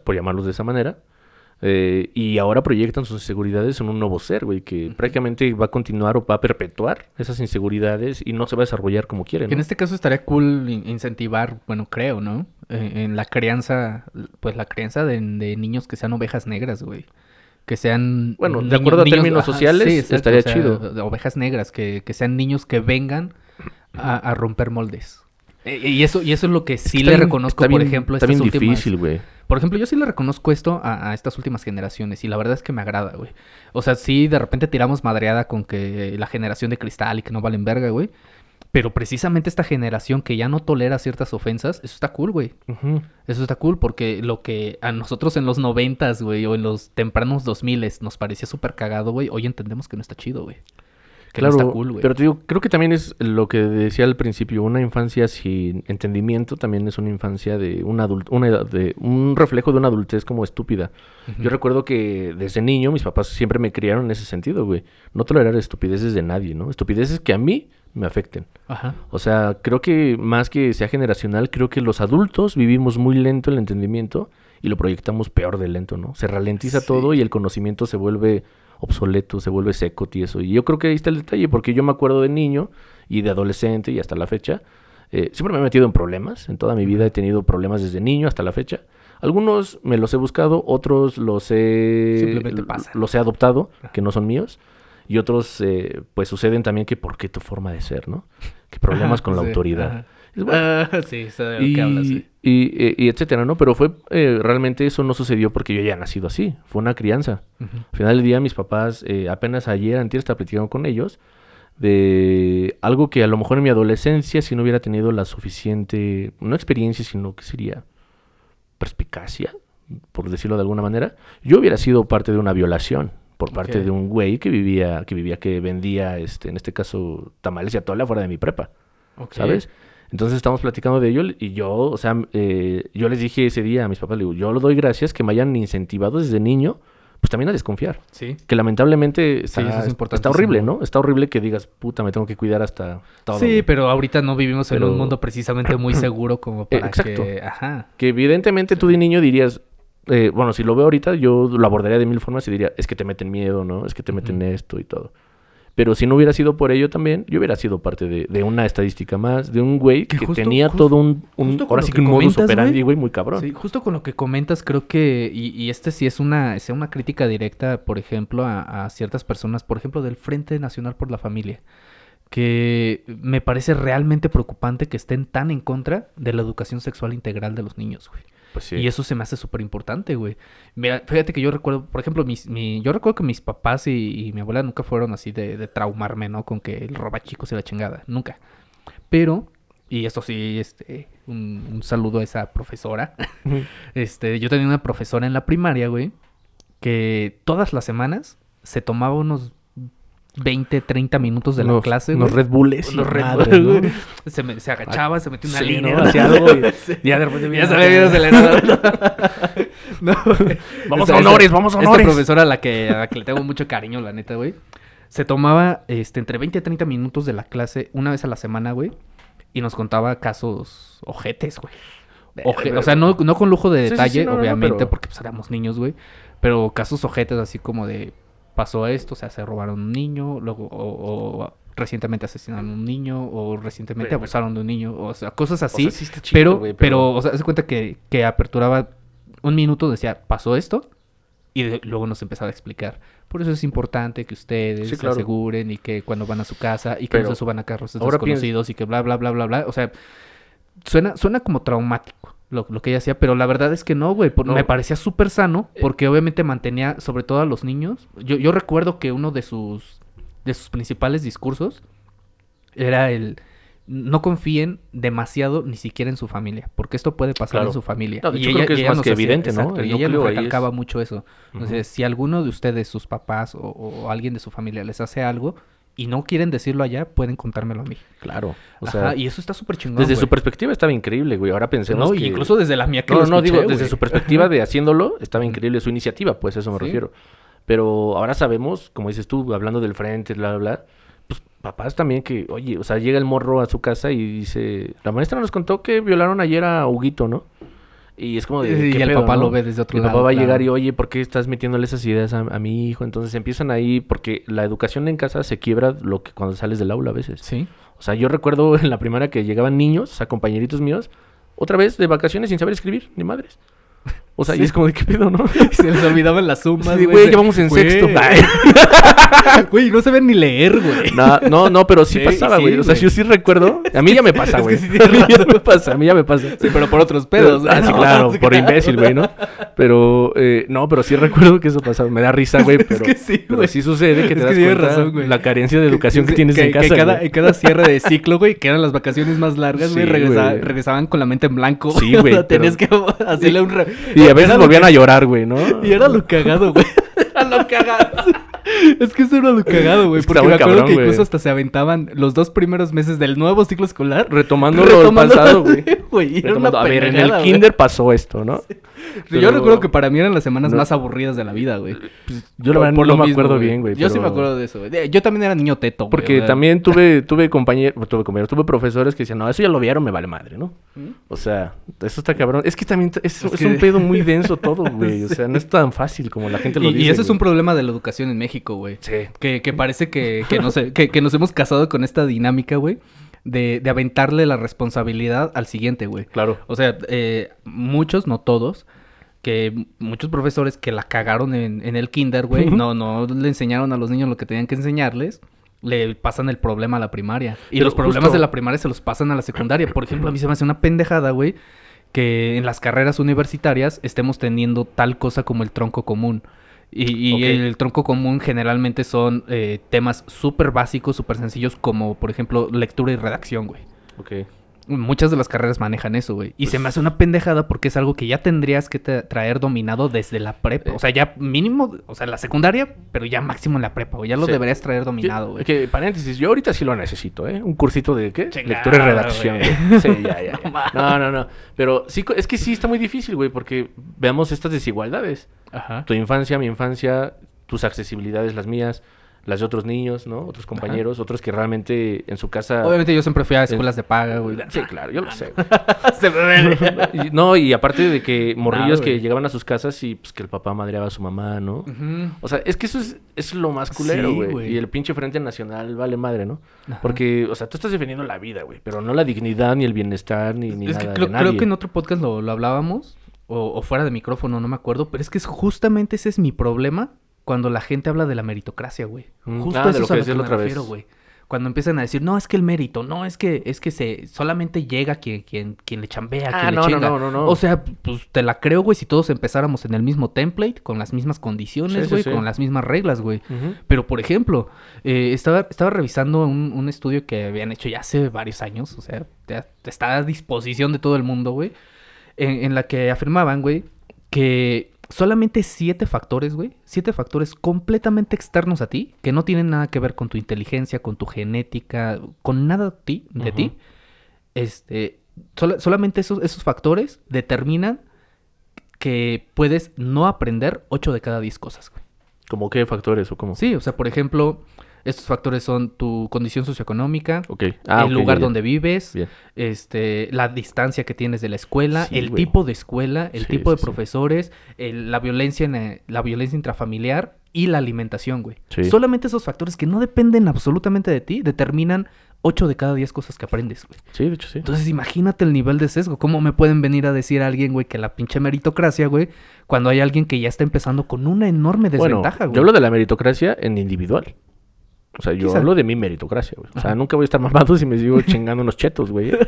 por llamarlos de esa manera, eh, y ahora proyectan sus inseguridades en un nuevo ser, güey, que prácticamente va a continuar o va a perpetuar esas inseguridades y no se va a desarrollar como quieren. En este caso estaría cool in- incentivar, bueno, creo, ¿no? Eh, en la crianza, pues la crianza de, de niños que sean ovejas negras, güey. Que sean... Bueno, de acuerdo a términos sociales, estaría chido. de Ovejas negras, que, que sean niños que vengan a, a romper moldes. Eh, Y eso, y eso es lo que sí le bien- reconozco, por bien- ejemplo, estas bien últimas... difícil, güey. Por ejemplo, yo sí le reconozco esto a, a estas últimas generaciones y la verdad es que me agrada, güey. O sea, sí, de repente tiramos madreada con que la generación de cristal y que no valen verga, güey. Pero precisamente esta generación que ya no tolera ciertas ofensas, eso está cool, güey. Eso está cool porque lo que a nosotros en los noventas, güey, o en los tempranos dos miles nos parecía súper cagado, güey, hoy entendemos que no está chido, güey. Que Claro, no está cool, güey. pero te digo, creo que también es lo que decía al principio, una infancia sin entendimiento también es una infancia de un adulto, una edad de un reflejo de una adultez como estúpida. Yo recuerdo que desde niño mis papás siempre me criaron en ese sentido, güey. No tolerar estupideces de nadie, ¿no? Estupideces que a mí me afecten. Ajá. O sea, creo que más que sea generacional, creo que los adultos vivimos muy lento el entendimiento y lo proyectamos peor de lento, ¿no? Se ralentiza Sí. todo y el conocimiento se vuelve obsoleto, se vuelve seco, tieso. Y yo creo que ahí está el detalle, porque yo me acuerdo de niño y de adolescente y hasta la fecha, eh, siempre me he metido en problemas. En toda mi vida he tenido problemas desde niño hasta la fecha. Algunos me los he buscado, otros los he, los he adoptado, que no son míos. Y otros, eh, pues suceden también que por qué tu forma de ser, ¿no? Que problemas con la sí, autoridad. ajá. Bueno, Ah, <laughs> sí, sé de lo y, que hablas, sí. y, eh, y etcétera, ¿no? Pero fue, eh, realmente eso no sucedió porque yo ya he nacido así. Fue una crianza. Al final del día, mis papás, eh, apenas ayer, antes estaba platicando con ellos de algo que a lo mejor en mi adolescencia, si no hubiera tenido la suficiente, no experiencia, sino que sería perspicacia, por decirlo de alguna manera, yo hubiera sido parte de una violación por parte de un güey que vivía, que vivía, que vendía, este, en este caso, tamales y atole fuera de mi prepa. Ok. ¿sabes? Entonces estamos platicando de ello y yo, o sea, eh, yo les dije ese día a mis papás, le digo, yo lo doy gracias que me hayan incentivado desde niño, pues también a desconfiar. Sí. Que lamentablemente está, es está horrible, ¿no? Está horrible que digas, puta, me tengo que cuidar hasta todo. Sí, güey". pero ahorita no vivimos en un mundo precisamente muy <clears throat> seguro como para exacto. que... Ajá. Que evidentemente tú de niño dirías, eh, bueno, si lo veo ahorita, yo lo abordaría de mil formas y diría, es que te meten miedo, ¿no? Es que te meten esto y todo. Pero si no hubiera sido por ello también, yo hubiera sido parte de, de una estadística más, de un güey que, Que justo- tenía justo- todo un, un- ahora sí que un modus operandi, güey. güey, muy cabrón. Sí, justo con lo que comentas, creo que, y, y este sí es una, es una crítica directa, por ejemplo, a, a ciertas personas, por ejemplo, del Frente Nacional por la Familia, que me parece realmente preocupante que estén tan en contra de la educación sexual integral de los niños, güey. Pues sí. Y eso se me hace súper importante, güey. Mira, fíjate que yo recuerdo, por ejemplo, mis, mi, yo recuerdo que mis papás y, y mi abuela nunca fueron así de, de traumarme, ¿no? Con que el roba chicos y la chingada, nunca. Pero, y esto sí, este, un, un saludo a esa profesora. <laughs> Este, yo tenía una profesora en la primaria, güey, que todas las semanas se tomaba unos 20, 30 minutos de la Unos- clase, güey. Red Bulls. Y Red madre, Bull, ¿no? güey. Se, me- se agachaba, se metía una Sí, línea, ¿no? algo y <laughs> Sí. ya de repente ya se había acelerado. <laughs> no. Vamos a honores, vamos a Esta honores. profesora a la que, a la que le tengo mucho cariño, la neta, güey. Se tomaba este, entre 20 y 30 minutos de la clase una vez a la semana, güey. Y nos contaba casos ojetes, güey. Oje- o sea, no, no con lujo de sí, detalle, obviamente, pero- porque pues éramos niños, güey. Pero casos ojetes así como de pasó esto, o sea, se robaron un niño, luego o, o recientemente asesinaron a un niño, o recientemente Pero- abusaron de un niño, o sea, cosas O así. sea, sí está chido, pero, pero, o sea, se cuenta que, que aperturaba un minuto, decía, pasó esto, y de- luego nos empezaba a explicar. Por eso es importante que ustedes Sí, se aseguren y que cuando van a su casa y que no se suban a carros desconocidos y que bla, bla, bla, bla, bla. O sea, suena, suena como traumático lo, lo que ella hacía, pero la verdad es que no, güey. No. Me parecía súper sano Eh. porque obviamente mantenía, sobre todo a los niños. Yo, yo recuerdo que uno de sus, de sus principales discursos era el no confíen demasiado ni siquiera en su familia, porque esto puede pasar Claro. en su familia. No, de hecho, creo que es ella más que evidente, ¿no? exacto, El y ella es- recalcaba mucho eso. Entonces, si alguno de ustedes, sus papás o, o alguien de su familia les hace algo y no quieren decirlo allá, pueden contármelo a mí. Claro. O Ajá, sea, y eso está súper chingón. desde su perspectiva estaba increíble, güey. Ahora pensemos No, y incluso desde la mía que No, lo no, digo, desde su perspectiva de <laughs> haciéndolo, estaba increíble su iniciativa, pues a eso me Sí. refiero. Pero ahora sabemos, como dices tú, hablando del frente, bla, bla, bla, pues papás también que, oye, o sea, llega el morro a su casa y dice, la maestra nos contó que violaron ayer a Huguito, ¿no? Y es como de, Y ¿qué el pedo, papá no? lo ve desde otro Y el lado. papá va a llegar y, oye, ¿por qué estás metiéndole esas ideas a, a mi hijo? Entonces empiezan ahí, porque la educación en casa se quiebra lo que cuando sales del aula a veces. Sí. O sea, yo recuerdo <laughs> en la primaria que llegaban niños, o sea, compañeritos míos, otra vez de vacaciones sin saber escribir, ni madres. O sea, y es como de qué pedo, ¿no? <laughs> Se les olvidaban las sumas, Sí, güey, Se- llevamos en Güey. sexto. <laughs> Güey, no saben ni leer, güey. No, no, no, pero sí, Sí, pasaba, sí, güey. o sea, güey. yo sí recuerdo. A mí ya me <laughs> pasa, es güey. que sí a mí ya me pasa, a mí ya me pasa. Sí, pero por otros pedos. Ah, sí, claro, por claro. imbécil, güey, ¿no? Pero, eh, no, pero sí recuerdo que eso pasaba. Me da risa, güey, pero, que sí, pero güey. sí sucede que te Es das que cuenta razón, güey. la carencia de educación que, tienes en casa, cada, güey. en cada cierre de ciclo, güey, que eran las vacaciones más largas, güey, güey. regresaban con la mente en blanco. Sí, güey, tenías que hacerle un... Y a veces lo volvían que- a llorar, güey, ¿no? Y era lo cagado, güey. <laughs> Era lo cagado. <laughs> Es que eso era lo cagado, güey. Es que Porque me acuerdo cabrón, que incluso hasta se aventaban los dos primeros meses del nuevo ciclo escolar. Retomando lo pasado, <laughs> güey. A ver, en el kinder pasó esto, ¿no? Yo Pero- recuerdo que para mí eran las semanas No. más aburridas de la vida, güey. Yo la verdad por no lo me mismo, acuerdo bien, güey. Yo sí me acuerdo de eso, güey. Yo también era niño teto, güey. Porque también tuve, <laughs> tuve compañeros, tuve compañeros, tuve profesores que decían, no, eso ya lo vieron, me vale madre, ¿no? ¿Mm? O sea, eso está cabrón. Es que también es, Es es que- un pedo muy <laughs> denso todo, güey. O sea, no es tan fácil como la gente lo Y, dice. y ese es un problema de la educación en México, güey. Sí. Que, que parece que, que, nos, que, que nos hemos casado con esta dinámica, güey, de, de aventarle la responsabilidad al siguiente, güey. Claro. O sea, eh, muchos, no todos, que muchos profesores que la cagaron en, en el kinder, güey, no, no le enseñaron a los niños lo que tenían que enseñarles, le pasan el problema a la primaria. Y Pero los problemas justo- de la primaria se los pasan a la secundaria. Por ejemplo, a mí se me hace una pendejada, güey, que en las carreras universitarias estemos teniendo tal cosa como el tronco común. Y, el tronco común generalmente son eh, temas súper básicos, súper sencillos, como por ejemplo lectura y redacción, güey. Ok. Muchas de las carreras manejan eso, güey. Y se Pues- me hace una pendejada porque es algo que ya tendrías que tra- traer dominado desde la prepa. O sea, ya mínimo, o sea, la secundaria, pero ya máximo en la prepa, güey. Ya lo Sí. deberías traer dominado, güey. Que, paréntesis, yo ahorita sí lo necesito, ¿eh? Un cursito de, ¿qué? Chingada, Lectura y redacción, güey. <laughs> Sí, ya, ya. No ya. No, no, no. Pero sí, es que sí está muy difícil, güey, porque veamos estas desigualdades. Ajá. Tu infancia, mi infancia, tus accesibilidades, las mías, las de otros niños, ¿no? Otros compañeros, otros que realmente en su casa... Obviamente yo siempre fui a escuelas de paga, güey. <laughs> Sí, claro, yo lo sé. <laughs> Se me ve. <laughs> Y- no, y aparte de que morrillos güey. que llegaban a sus casas y pues que el papá madreaba a su mamá, ¿no? O sea, es que eso es, es lo más culero, Sí, güey. güey. y el pinche Frente Nacional vale madre, ¿no? Ajá. Porque, o sea, tú estás defendiendo la vida, güey. Pero no la dignidad, ni el bienestar, ni, ni Es nada que creo, de creo nadie. que en otro podcast lo, lo hablábamos, o, o fuera de micrófono, no me acuerdo, pero es que es justamente ese es mi problema cuando la gente habla de la meritocracia, güey. Mm, Justo ah, eso de lo es a lo que me vez. refiero, güey. Cuando empiezan a decir, no, es que el mérito, no, es que, es que se, solamente llega quien, quien, quien le chambea, Ah, quien no, le no, chinga. no, no, no. O sea, pues te la creo, güey, si todos empezáramos en el mismo template, con las mismas condiciones, sí, güey, sí. con las mismas reglas, güey. Pero, por ejemplo, eh, estaba, estaba revisando un, un estudio que habían hecho ya hace varios años, o sea, ya está a disposición de todo el mundo, güey, en, en la que afirmaban, güey, que solamente siete factores, güey, siete factores completamente externos a ti, que no tienen nada que ver con tu inteligencia, con tu genética, con nada de ti, de ti, este, sola- solamente esos, esos factores determinan que puedes no aprender ocho de cada diez cosas, güey. ¿Cómo qué factores o cómo? Sí, o sea, por ejemplo, estos factores son tu condición socioeconómica. Ah, el lugar donde vives, este, la distancia que tienes de la escuela, Sí, el güey. tipo de escuela, el Sí, tipo de sí, profesores, el- la violencia en, eh, la violencia intrafamiliar y la alimentación, güey. Sí. Solamente esos factores que no dependen absolutamente de ti determinan 8 de cada 10 cosas que aprendes, güey. Sí, de hecho sí. Entonces imagínate el nivel de sesgo. ¿Cómo me pueden venir a decir a alguien, güey, que la pinche meritocracia, güey, cuando hay alguien que ya está empezando con una enorme bueno, desventaja, güey? yo hablo de la meritocracia en individual. O sea, yo Quizá. hablo de mi meritocracia, güey. O sea, nunca voy a estar mamado si me sigo <laughs> chingando unos chetos, güey. <laughs> o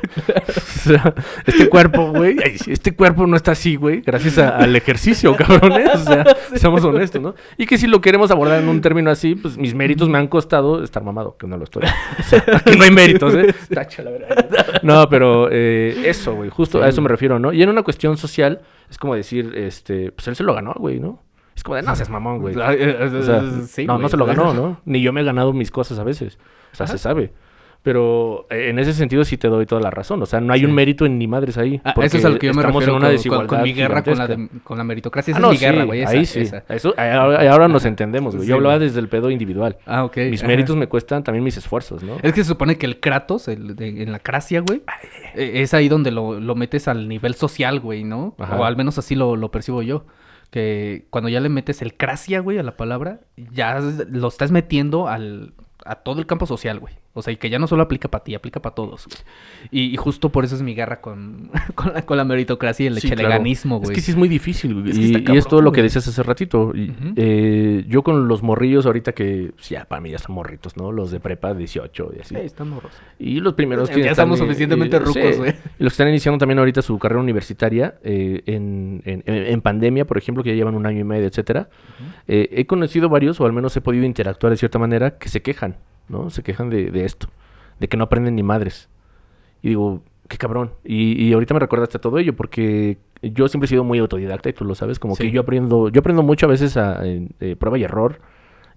sea, este cuerpo, güey, este cuerpo no está así, güey, gracias a- al ejercicio, cabrones. O sea, <laughs> seamos honestos, ¿no? Y que si lo queremos abordar en un término así, pues mis méritos me han costado estar mamado, que no lo estoy. O sea, aquí no hay méritos, ¿eh? Tacha la verdad. No, pero eh, eso, güey, justo Sí, a eso me refiero, ¿no? Y en una cuestión social, es como decir, este, pues él se lo ganó, güey, ¿no? Es como de, no seas mamón, güey. <laughs> Ay, O sea, sí, no, güey. no se lo ganó, ¿no? Ni yo me he ganado mis cosas a veces. O sea, Ajá. se sabe. Pero eh, en ese sentido sí te doy toda la razón. O sea, no hay Sí. un mérito en ni madres ahí. Ah, eso es a lo que yo me estamos refiero en una con- con, desigualdad con mi guerra con la, de- con la meritocracia. Esa Ah, no, es mi sí, guerra, güey. ahí sí. esa. Eso, ahora, ahora nos entendemos, güey. Sí, Yo hablaba güey. desde el pedo individual. Ah, ok. Mis ajá. méritos me cuestan también mis esfuerzos, ¿no? Es que se supone que el Kratos, el de- en la Cracia, güey, eh, es ahí donde lo, lo metes al nivel social, güey, ¿no? Ajá. O al menos así lo, lo percibo yo. Que cuando ya le metes el Cracia, güey, a la palabra, ya lo estás metiendo al, a todo el campo social, güey. O sea, y que ya no solo aplica para ti, aplica para todos, güey. Y, y justo por eso es mi guerra con, <laughs> con, la, con la meritocracia y el Sí, claro. echeleganismo, Es güey. que sí es muy difícil, güey. Es que y, está y es todo cabrón, lo que güey. decías hace ratito. Y, eh, yo con los morrillos ahorita que, pues, ya, para mí ya son morritos, ¿no? Los de prepa 18 y así. Sí, están morros. Y los primeros Ya que estamos están, eh, suficientemente eh, rucos, sí. güey. Y los que están iniciando también ahorita su carrera universitaria eh, en, en- en- en pandemia, por ejemplo, que ya llevan un año y medio, etcétera. eh, he conocido varios, o al menos he podido interactuar de cierta manera, que se quejan, ¿no? Se quejan de, de esto, de que no aprenden ni madres. Y digo, qué cabrón. Y, y ahorita me recordaste todo ello, porque yo siempre he sido muy autodidacta y tú lo sabes, como Sí. que yo aprendo, yo aprendo mucho a veces a en, eh, prueba y error.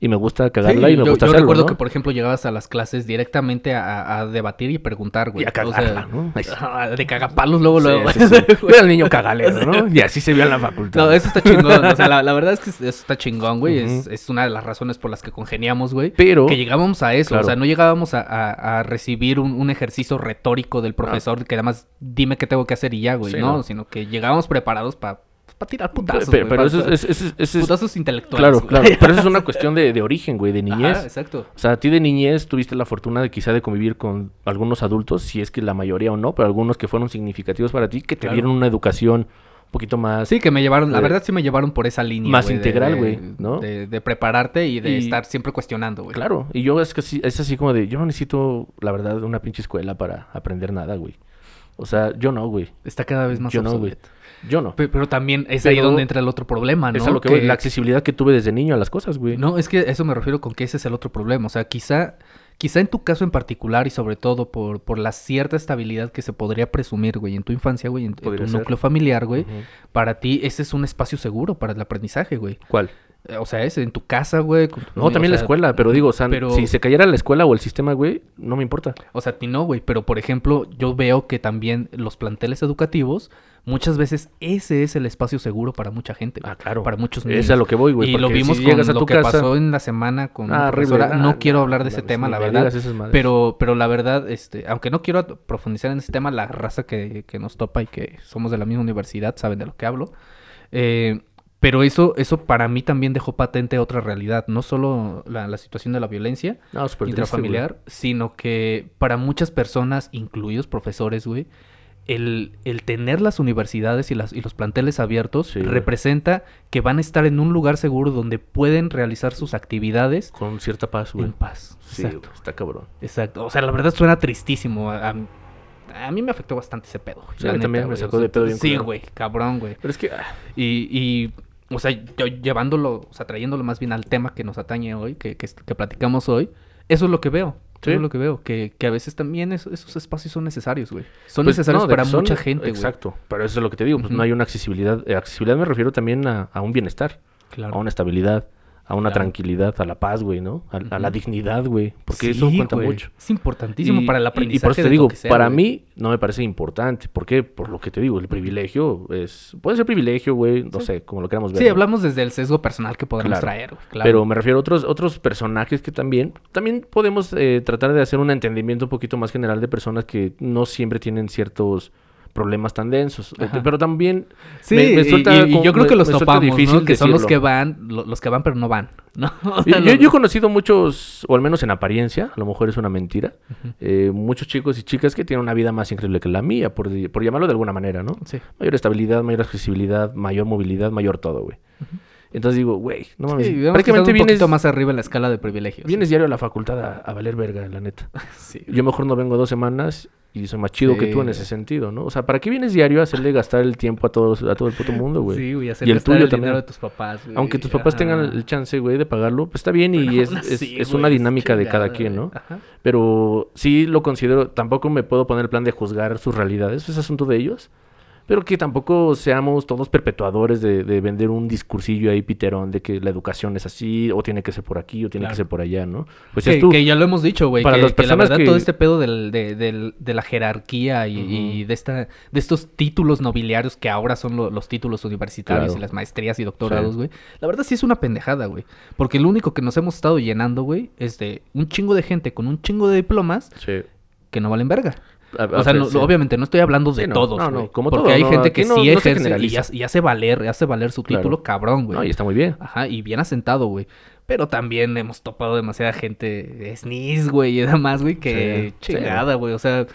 Y me gusta cagarla Sí, y me yo, gusta yo hacerlo, recuerdo ¿no? que, por ejemplo, llegabas a las clases directamente a, a debatir y preguntar, güey. Y a O sea, cagarla, ¿no? Ajá, <laughs> de cagapalos luego, Sí, luego. sí, <laughs> era el niño cagalero, ¿no? Y así se vio en la facultad. No, eso está chingón. O sea, la, la verdad es que eso está chingón, güey. es, una de las razones por las que congeniamos, güey. Pero, Que llegábamos a eso. Claro. O sea, no llegábamos a, a- a recibir un, un ejercicio retórico del profesor que además dime qué tengo que hacer y ya, güey. No. sino que llegábamos preparados para tirar putazos. pero, pero eso es, putazos intelectuales. claro, güey. claro. Pero eso es una <laughs> cuestión de, de origen, güey, de niñez. Ajá, exacto. O sea, a ti de niñez tuviste la fortuna de quizá de convivir con algunos adultos, si es que la mayoría o no, pero algunos que fueron significativos para ti, que te Claro. dieron una educación un poquito más... Sí, que me llevaron, la verdad sí me llevaron por esa línea. más integral, güey, ¿no? De, de prepararte y de Y- estar siempre cuestionando, güey. Claro, y yo es que sí- es así como de, yo no necesito, la verdad, una pinche escuela para aprender nada, güey. O sea, yo no, güey. Está cada vez más Yo no, güey. Yo no. Pe- Pero, también es ahí donde entra el otro problema, ¿no? Es a lo que, la accesibilidad que tuve desde niño a las cosas, güey. No, es que eso me refiero con que ese es el otro problema. O sea, quizá, quizá en tu caso en particular y sobre todo por, por la cierta estabilidad que se podría presumir, güey, en tu infancia, güey, en, tu ser. núcleo familiar, güey, para ti ese es un espacio seguro para el aprendizaje, güey. ¿Cuál? Eh, O sea, es en tu casa, güey. tu No, familia, también o la escuela, pero digo, o sea, pero- si se cayera la escuela o el sistema, güey, no me importa. O sea, a ti no, güey. Pero, por ejemplo, yo veo que también los planteles educativos, muchas veces ese es el espacio seguro para mucha gente. Ah, claro. Para muchos Es niños. a lo que voy, güey. y lo vimos si con a lo tu que casa- pasó en la semana con Ah, profesora. Ah, no quiero hablar de ese tema, la verdad. Pero, pero la verdad, este, aunque no quiero profundizar en ese tema, la raza que, que nos topa y que somos de la misma universidad saben de lo que hablo. Eh, pero eso, eso para mí también dejó patente otra realidad. No solo la, la situación de la violencia No, súper triste, intrafamiliar, sino que para muchas personas, incluidos profesores, güey, el, el tener las universidades y, las, y los planteles abiertos Sí, güey. representa que van a estar en un lugar seguro donde pueden realizar sus actividades. Con cierta paz, güey. en paz. Sí, Exacto. güey, está cabrón. Exacto. O sea, la verdad suena tristísimo. A, a- a mí me afectó bastante ese pedo. güey, Sí, a mí también me sacó de pedo bien Sí, güey, cabrón, güey. Pero es que... ah, Y, y, o sea, yo llevándolo, o sea, trayéndolo más bien al tema que nos atañe hoy, que, que, que platicamos hoy, eso es lo que veo. Sí. Eso es lo que veo. Que, que a veces también es- esos espacios son necesarios, güey. Son pues, necesarios no, para son- mucha gente, güey. Exacto. Pero eso es lo que te digo, pues no hay una accesibilidad. Eh, accesibilidad me refiero también a, a un bienestar, Claro. a una estabilidad, a una Claro. tranquilidad, a la paz, güey, ¿no? A, a la dignidad, güey. Porque Sí, eso cuenta güey. mucho. Es importantísimo Y- para el aprendizaje. Y, por eso te digo, sea, para güey. mí no me parece importante. ¿Por qué? Por lo que te digo, el privilegio es... Puede ser privilegio, güey, no Sí. sé, como lo queramos ver. Sí, ¿no? hablamos desde el sesgo personal que podemos Claro. traer, güey. Claro. Pero me refiero a otros, otros personajes que también... También podemos eh, tratar de hacer un entendimiento un poquito más general de personas que no siempre tienen ciertos problemas tan densos. Ajá. Pero también... Sí, me- me suelta y, y como- yo creo que los topamos, difícil ¿no? Que son los que van, lo- los que van pero no van, <laughs> ¿no? O Yo, sea, yo- los- yo he conocido muchos, o al menos en apariencia, a lo mejor es una mentira, eh, muchos chicos y chicas que tienen una vida más increíble que la mía, por, por llamarlo de alguna manera, ¿no? Sí. Mayor estabilidad, mayor accesibilidad, mayor movilidad, mayor todo, güey. Entonces digo, güey, no mames, Sí, prácticamente un vienes, poquito más arriba en la escala de privilegios. vienes diario a la facultad a, a valer verga, la neta. <laughs> Sí. Yo mejor no vengo dos semanas y soy más chido que tú en ese sentido, ¿no? O sea, ¿para qué vienes diario a hacerle gastar el tiempo a todos, a todo el puto mundo, güey? Sí, güey, hacer Y el gastar tuyo el también. dinero de tus papás, güey. Aunque tus papás tengan el chance, güey, de pagarlo, pues está bien y Pero es, es- una dinámica de cada quien. ¿no? Ajá. Pero sí lo considero, tampoco me puedo poner el plan de juzgar sus realidades, es asunto de ellos. Pero que tampoco seamos todos perpetuadores de, de vender un discursillo ahí piterón de que la educación es así, o tiene que ser por aquí, o tiene Claro. que ser por allá, ¿no? Pues que, es tú. que ya lo hemos dicho, güey. Para que, las que la personas verdad que- todo este pedo del- de, del- de la jerarquía y, de esta de estos títulos nobiliarios que ahora son lo- los títulos universitarios Claro. y las maestrías y doctorados, Sí. güey. La verdad sí es una pendejada, güey. Porque lo único que nos hemos estado llenando, güey, es de un chingo de gente con un chingo de diplomas Sí. que no valen verga. A- O sea, no- obviamente no estoy hablando de Sí, no, todos, no, como porque todo, hay gente que no- sí ejerce y, hace- y hace valer, hace valer su Claro. título, cabrón, güey. No, y está muy bien. Ajá, y bien asentado, güey. Pero también hemos topado demasiada gente snis, güey, y demás, güey, que Sí, sí. chingada, güey. O sea,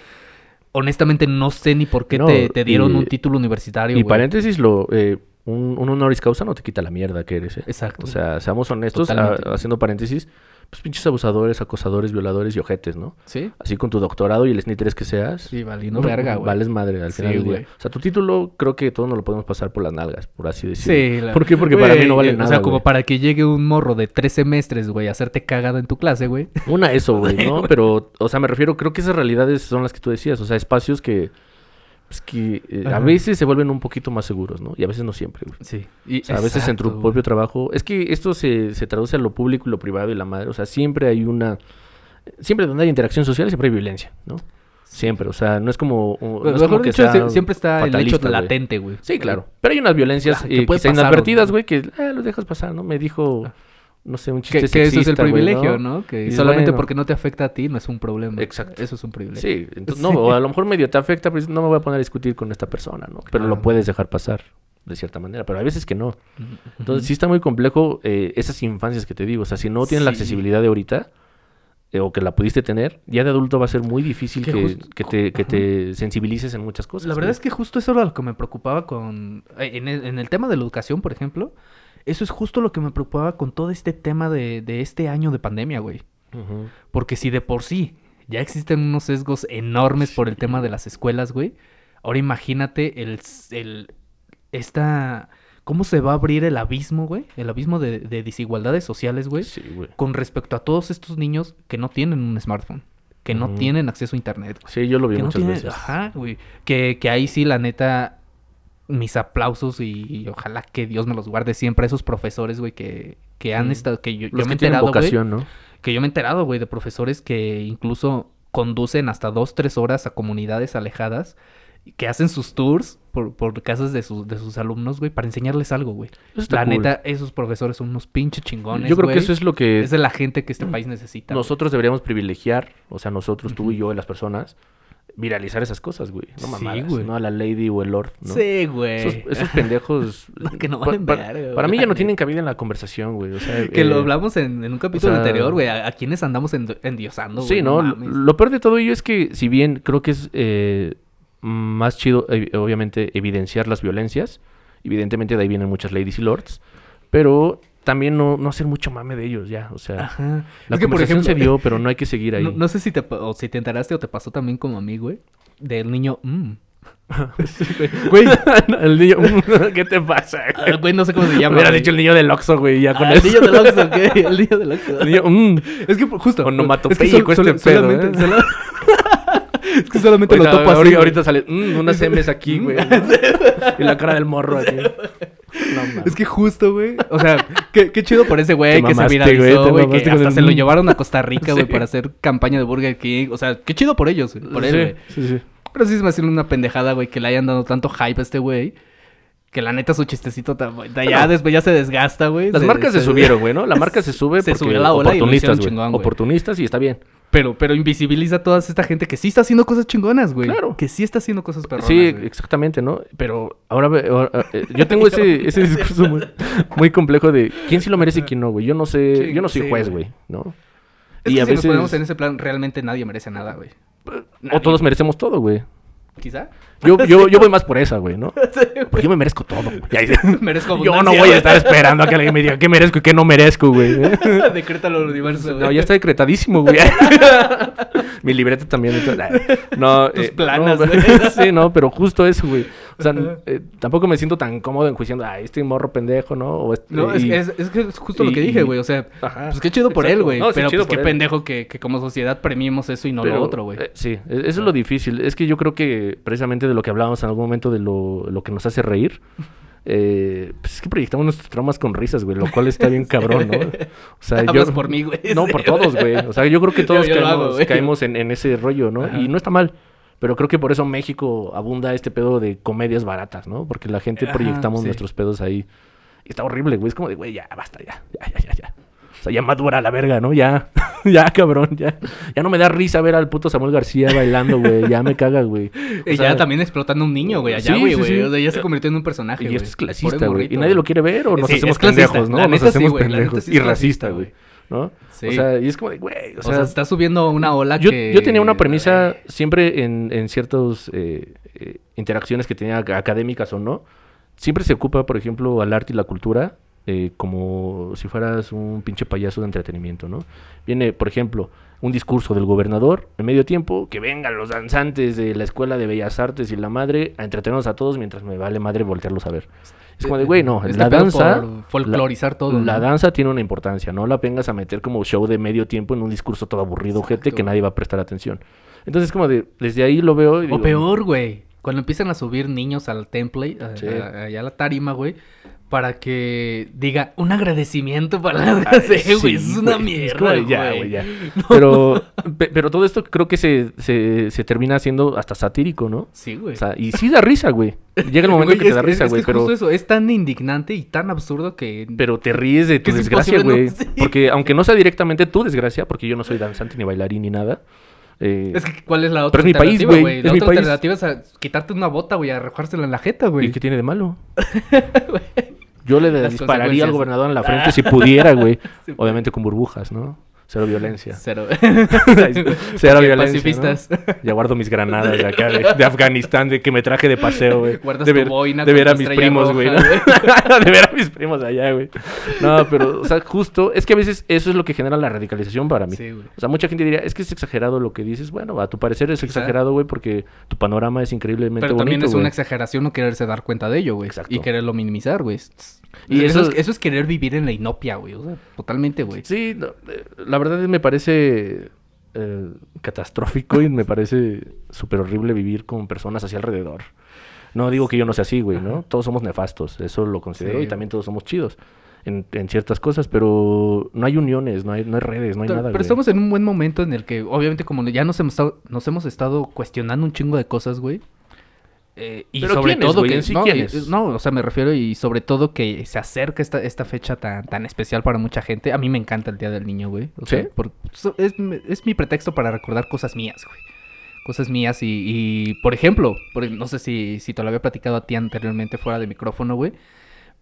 honestamente no sé ni por qué No, te, te dieron y- un título universitario, Y güey. paréntesis, lo, eh, un, un honoris causa no te quita la mierda que eres, ¿eh? Exacto. O sea, seamos honestos, Totalmente. a- haciendo paréntesis, pues pinches abusadores, acosadores, violadores y ojetes, ¿no? ¿Sí? Así con tu doctorado y el SNI 3 que seas. Sí, valiendo verga, güey. Vales madre al Sí, final del día. güey. O sea, tu título creo que todos nos lo podemos pasar por las nalgas, por así decirlo. Sí, la- ¿Por qué? Porque para mí no vale nada. O sea, como para que llegue un morro de tres semestres, güey, a hacerte cagada en tu clase, güey. Una, eso, güey, ¿no? <laughs> Pero, o sea, me refiero, creo que esas realidades son las que tú decías. O sea, espacios que Es que eh, a veces se vuelven un poquito más seguros, ¿no? Y a veces no siempre, güey. Sí. Y O sea, a veces en tu propio trabajo. Es que esto se, se traduce a lo público y lo privado y la madre. O sea, siempre hay una. Siempre donde hay interacción social, siempre hay violencia, ¿no? Siempre. O sea, no es como. no es Mejor como que dicho, sea sie- siempre está el hecho güey. latente, güey. Sí, claro. Pero hay unas violencias Ah, que eh, quizá pasar, inadvertidas, güey. que ah, lo dejas pasar, ¿no? Me dijo, no sé, un chiste Que, que eso es el privilegio, ¿no? Que dices, solamente bueno. porque no te afecta a ti no es un problema. Exacto. Eso es un privilegio. Sí, entonces, no, o a lo mejor medio te afecta, pues no me voy a poner a discutir con esta persona, ¿no? Pero lo Claro. puedes dejar pasar, de cierta manera, pero hay veces que no. Entonces sí está muy complejo eh, esas infancias que te digo, o sea, si no tienes la Sí. accesibilidad de ahorita, eh, o que la pudiste tener, ya de adulto va a ser muy difícil Que que, te, que te sensibilices en muchas cosas. La verdad es que justo eso era lo que me preocupaba con... eh, En el, en el tema de la educación, por ejemplo, eso es justo lo que me preocupaba con todo este tema de, de este año de pandemia, güey. Porque si de por sí ya existen unos sesgos enormes por el tema de las escuelas, güey, ahora imagínate el... el esta... ¿Cómo se va a abrir el abismo, güey? El abismo de, de desigualdades sociales, güey. Sí, güey. Con respecto a todos estos niños que no tienen un smartphone. Que no tienen acceso a internet, güey. Sí, yo lo vi no muchas veces. Ajá, güey. Que, que ahí sí, la neta, mis aplausos y, y ojalá que Dios me los guarde siempre a esos profesores, güey, que, que han Mm. estado, que yo, me he enterado, güey, ¿no? que yo me he enterado, güey, de profesores que incluso conducen hasta dos, tres horas a comunidades alejadas, y que hacen sus tours por, por casas de, sus de sus alumnos, güey, para enseñarles algo, güey. La cool. neta, esos profesores son unos pinches chingones, Yo creo que eso es lo que Es de la gente que este país necesita. güey. nosotros deberíamos privilegiar, o sea, nosotros, tú y yo, las personas, viralizar esas cosas, güey. No Sí, mamadas, güey. no a la lady o el lord, ¿no? Sí, güey. Esos, esos pendejos. <laughs> Que no pa- valen pa- verga, para mí ya no tienen cabida en la conversación, güey. O sea, <laughs> Que lo eh, hablamos en, en un capítulo sea, anterior, güey. A, a quienes andamos en- endiosando, güey. Sí, ¿no? Lo peor de todo ello es que, si bien creo que es eh, más chido, eh, obviamente, evidenciar las violencias, evidentemente de ahí vienen muchas ladies y lords, pero también no, no hacer mucho mame de ellos ya. O sea, Ajá. la es que, por ejemplo, se dio, pero no hay que seguir ahí. no, no sé si te, o si te enteraste o te pasó también como a mí, güey. Del niño, mm. <laughs> <laughs> Güey, <laughs> el niño, ¿qué te pasa? ah, güey, no sé cómo se llama. Hubiera güey. dicho el niño del Oxxo, güey, ya con Ah, el eso. niño del Oxxo, ¿qué? El niño del Oxxo. El niño, mm. Es que justo. Onomatopéyico es que este pedo, solamente, ¿eh? solo- es que solamente lo Ahorita, topo así. ahorita, sale mm, unas M's aquí, güey. y la cara del morro aquí. <laughs> No. Es que justo, güey. O sea, qué, qué chido por ese güey que se viralizó, güey. Que hasta el se lo mm. llevaron a Costa Rica, güey, Sí. para hacer campaña de Burger King. O sea, qué chido por ellos, güey, por él, sí, güey. sí, sí. Pero sí se me hace una pendejada, güey, que le hayan dado tanto hype a este güey. Que la neta su chistecito ta- ya después ya se desgasta, güey. Las marcas se subieron, <laughs> güey, ¿no? La marca se <laughs> sube Se porque subió la ola y oportunistas, chingón, güey. Oportunistas y está bien. Pero, pero invisibiliza a toda esta gente que sí está haciendo cosas chingonas, güey. Claro. Que sí está haciendo cosas perronas, sí, güey. exactamente, ¿no? Pero ahora, ahora, eh, yo tengo <laughs> ese, ese discurso muy, muy complejo de quién sí lo merece y quién no, güey. Yo no sé, Sí, yo no soy sí, juez, güey. ¿no? Es y que a si nos veces ponemos en ese plan, realmente nadie merece nada, güey. o todos merecemos todo, güey. Quizá. <laughs> Yo, yo, yo voy más por esa, güey, ¿no? <laughs> Porque yo me merezco todo, güey. <laughs> Merezco Yo no abundancia, voy a güey. estar esperando a que alguien me diga qué merezco y qué no merezco, güey. Decrétalo al universo, No, güey. ya está decretadísimo, güey. Mi libreta también. entonces, No, Tus eh, planas, no, güey. sí, no, pero justo eso, güey. O sea, Ajá. eh, tampoco me siento tan cómodo enjuiciando, ay, este morro pendejo, ¿no? O este- No, es, y- es, es que es justo lo que y- dije, güey. O sea, Ajá. pues qué chido por Exacto. él, güey. No, sí, pero chido pues qué por él. pendejo que, que como sociedad premiemos eso y no Pero, lo otro, güey. eh, sí, e- eso es lo difícil. Es que yo creo que precisamente de lo que hablábamos en algún momento de lo, lo que nos hace reír, eh, pues es que proyectamos nuestros traumas con risas, güey, lo cual está bien cabrón, ¿no? O sea, yo... Por mí, güey. No, por todos, güey. O sea, yo creo que todos caemos, hago, güey. caemos en, en ese rollo, ¿no? Ajá. Y no está mal. Pero creo que por eso México abunda este pedo de comedias baratas, ¿no? Porque la gente Ajá, proyectamos sí. nuestros pedos ahí. Y está horrible, güey. Es como de, güey, ya, basta, ya. Ya, ya, ya, sea, ya madura la verga, ¿no? Ya, <laughs> ya, cabrón, ya. Ya no me da risa ver al puto Samuel García bailando, güey. Ya me caga, güey. O Y sea, ya también explotando un niño, güey. Allá, güey, sí, güey. sí. O sea, ya se convirtió en un personaje, Y esto es clasista, güey. Y nadie lo quiere ver o nos hacemos pendejos, ¿no? Nos hacemos pendejos. y racista, güey. ¿no? Sí. O sea, y es como de, güey, O sea, se está subiendo una ola yo, que... yo tenía una premisa siempre en, en ciertas eh, eh, interacciones que tenía ac- académicas o no. Siempre se ocupa, por ejemplo, al arte y la cultura eh, como si fueras un pinche payaso de entretenimiento, ¿no? Viene, por ejemplo, un discurso del gobernador en medio tiempo, que vengan los danzantes de la Escuela de Bellas Artes y la madre a entretenernos a todos mientras me vale madre voltearlos a ver. Es como de, güey, no, Este la danza... folclorizar todo, La danza tiene una importancia, no la vengas a meter como show de medio tiempo en un discurso todo aburrido, gente, que nadie va a prestar atención. Entonces, como de, desde ahí lo veo y O digo, peor, güey. Cuando empiezan a subir niños al template, a- Sí. a- allá a la tarima, güey, para que diga un agradecimiento para la sí, güey. es sí, una güey. mierda, Es como de, güey. ya, <laughs> güey, ya. Pero, pe- pero todo esto creo que se, se, se termina siendo hasta satírico, ¿no? Sí, güey. O sea, y sí da risa, güey. Llega el momento <laughs> Güey, que te da que- risa, es güey, que pero... justo eso, es tan indignante y tan absurdo que... Pero te ríes de tu desgracia, güey. ¿no? <laughs> Sí. Porque aunque no sea directamente tu desgracia, porque yo no soy danzante ni bailarín ni nada. eh, Es que, ¿cuál es la otra Pero es mi país, alternativa, güey, La es mi otra país. alternativa es a quitarte una bota, güey, a arrojársela en la jeta, güey. ¿Y qué tiene de malo? Yo le dispararía al gobernador en la frente si pudiera, güey. <laughs> Obviamente con burbujas, ¿no? Cero violencia. Cero. <laughs> <laughs> Cero violencia. Pacifistas. ¿no? Ya guardo mis granadas de acá, de, <laughs> de Afganistán, de que me traje de paseo, güey. Guardas de tu ver, boina de ver a mis primos, güey. ¿no? de ver a mis primos allá, güey. No, pero, o sea, justo, es que a veces eso es lo que genera la radicalización para mí. Sí, güey. O sea, mucha gente diría, es que es exagerado lo que dices. Bueno, a tu parecer es Quizá. exagerado, güey, porque tu panorama es increíblemente Pero bonito, también es una exageración no quererse dar cuenta de ello, güey. Exacto. Y quererlo minimizar, güey. Y Y eso, eso- es, eso es querer vivir en la inopia, güey. O sea, totalmente, güey. Sí, no, eh, la verdad me parece eh, catastrófico y me parece súper horrible vivir con personas así alrededor. No digo que yo no sea así, güey, ¿no? Todos somos nefastos, eso lo considero, Sí, y también todos somos chidos en, en ciertas cosas, pero no hay uniones, no hay, no hay redes, no hay pero nada, pero güey. estamos en un buen momento en el que, obviamente, como ya nos hemos estado, nos hemos estado cuestionando un chingo de cosas, güey. Eh, y ¿Pero sobre todo güey? que ¿En sí no, quiénes? y- no, o sea, me refiero y sobre todo que se acerca esta, esta fecha tan, tan especial para mucha gente. A mí me encanta el Día del Niño, güey. O sea, ¿Sí? por- es, es mi pretexto para recordar cosas mías, güey. Cosas mías y, y, por ejemplo, por- no sé si, si te lo había platicado a ti anteriormente fuera de micrófono, güey.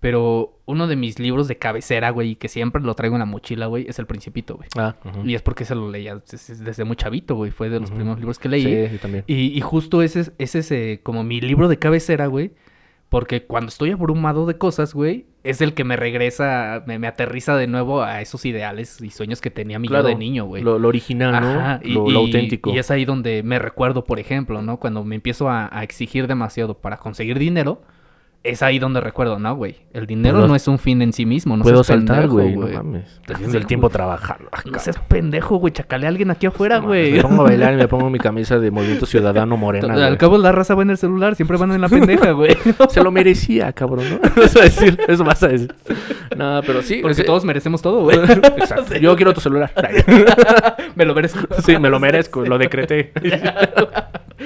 Pero uno de mis libros de cabecera, güey, y que siempre lo traigo en la mochila, güey, es El Principito, güey. Ah. Y es porque se lo leía desde, desde muy chavito, güey. Fue de los primeros libros que leí. Sí, yo también. Y, y justo ese es, ese es eh, como mi libro de cabecera, güey. Porque cuando estoy abrumado de cosas, güey, es el que me regresa, me, me aterriza de nuevo a esos ideales y sueños que tenía mi yo Claro, de niño, güey. Lo, lo original, ¿no? Ajá, y, lo, auténtico. Y es ahí donde me recuerdo, por ejemplo, ¿no? Cuando me empiezo a, a exigir demasiado para conseguir dinero, es ahí donde recuerdo, ¿no, güey? El dinero Puedo- no es un fin en sí mismo, no Puedo seas saltar, güey, no mames. Perdiendo el tiempo trabajando. Ah, No seas pendejo, güey, chacale a alguien aquí afuera, No güey. Me pongo a bailar y me pongo mi camisa de Movimiento Ciudadano Morena. Al cabo la raza va en el celular, siempre van en la pendeja, güey. <laughs> Se lo merecía, cabrón, ¿no? <laughs> Vas a decir, eso vas a decir. No, pero sí. Porque ese- todos merecemos todo, güey. Exacto. <laughs> Yo quiero tu celular. Me lo merezco. Sí, me lo merezco, lo decreté.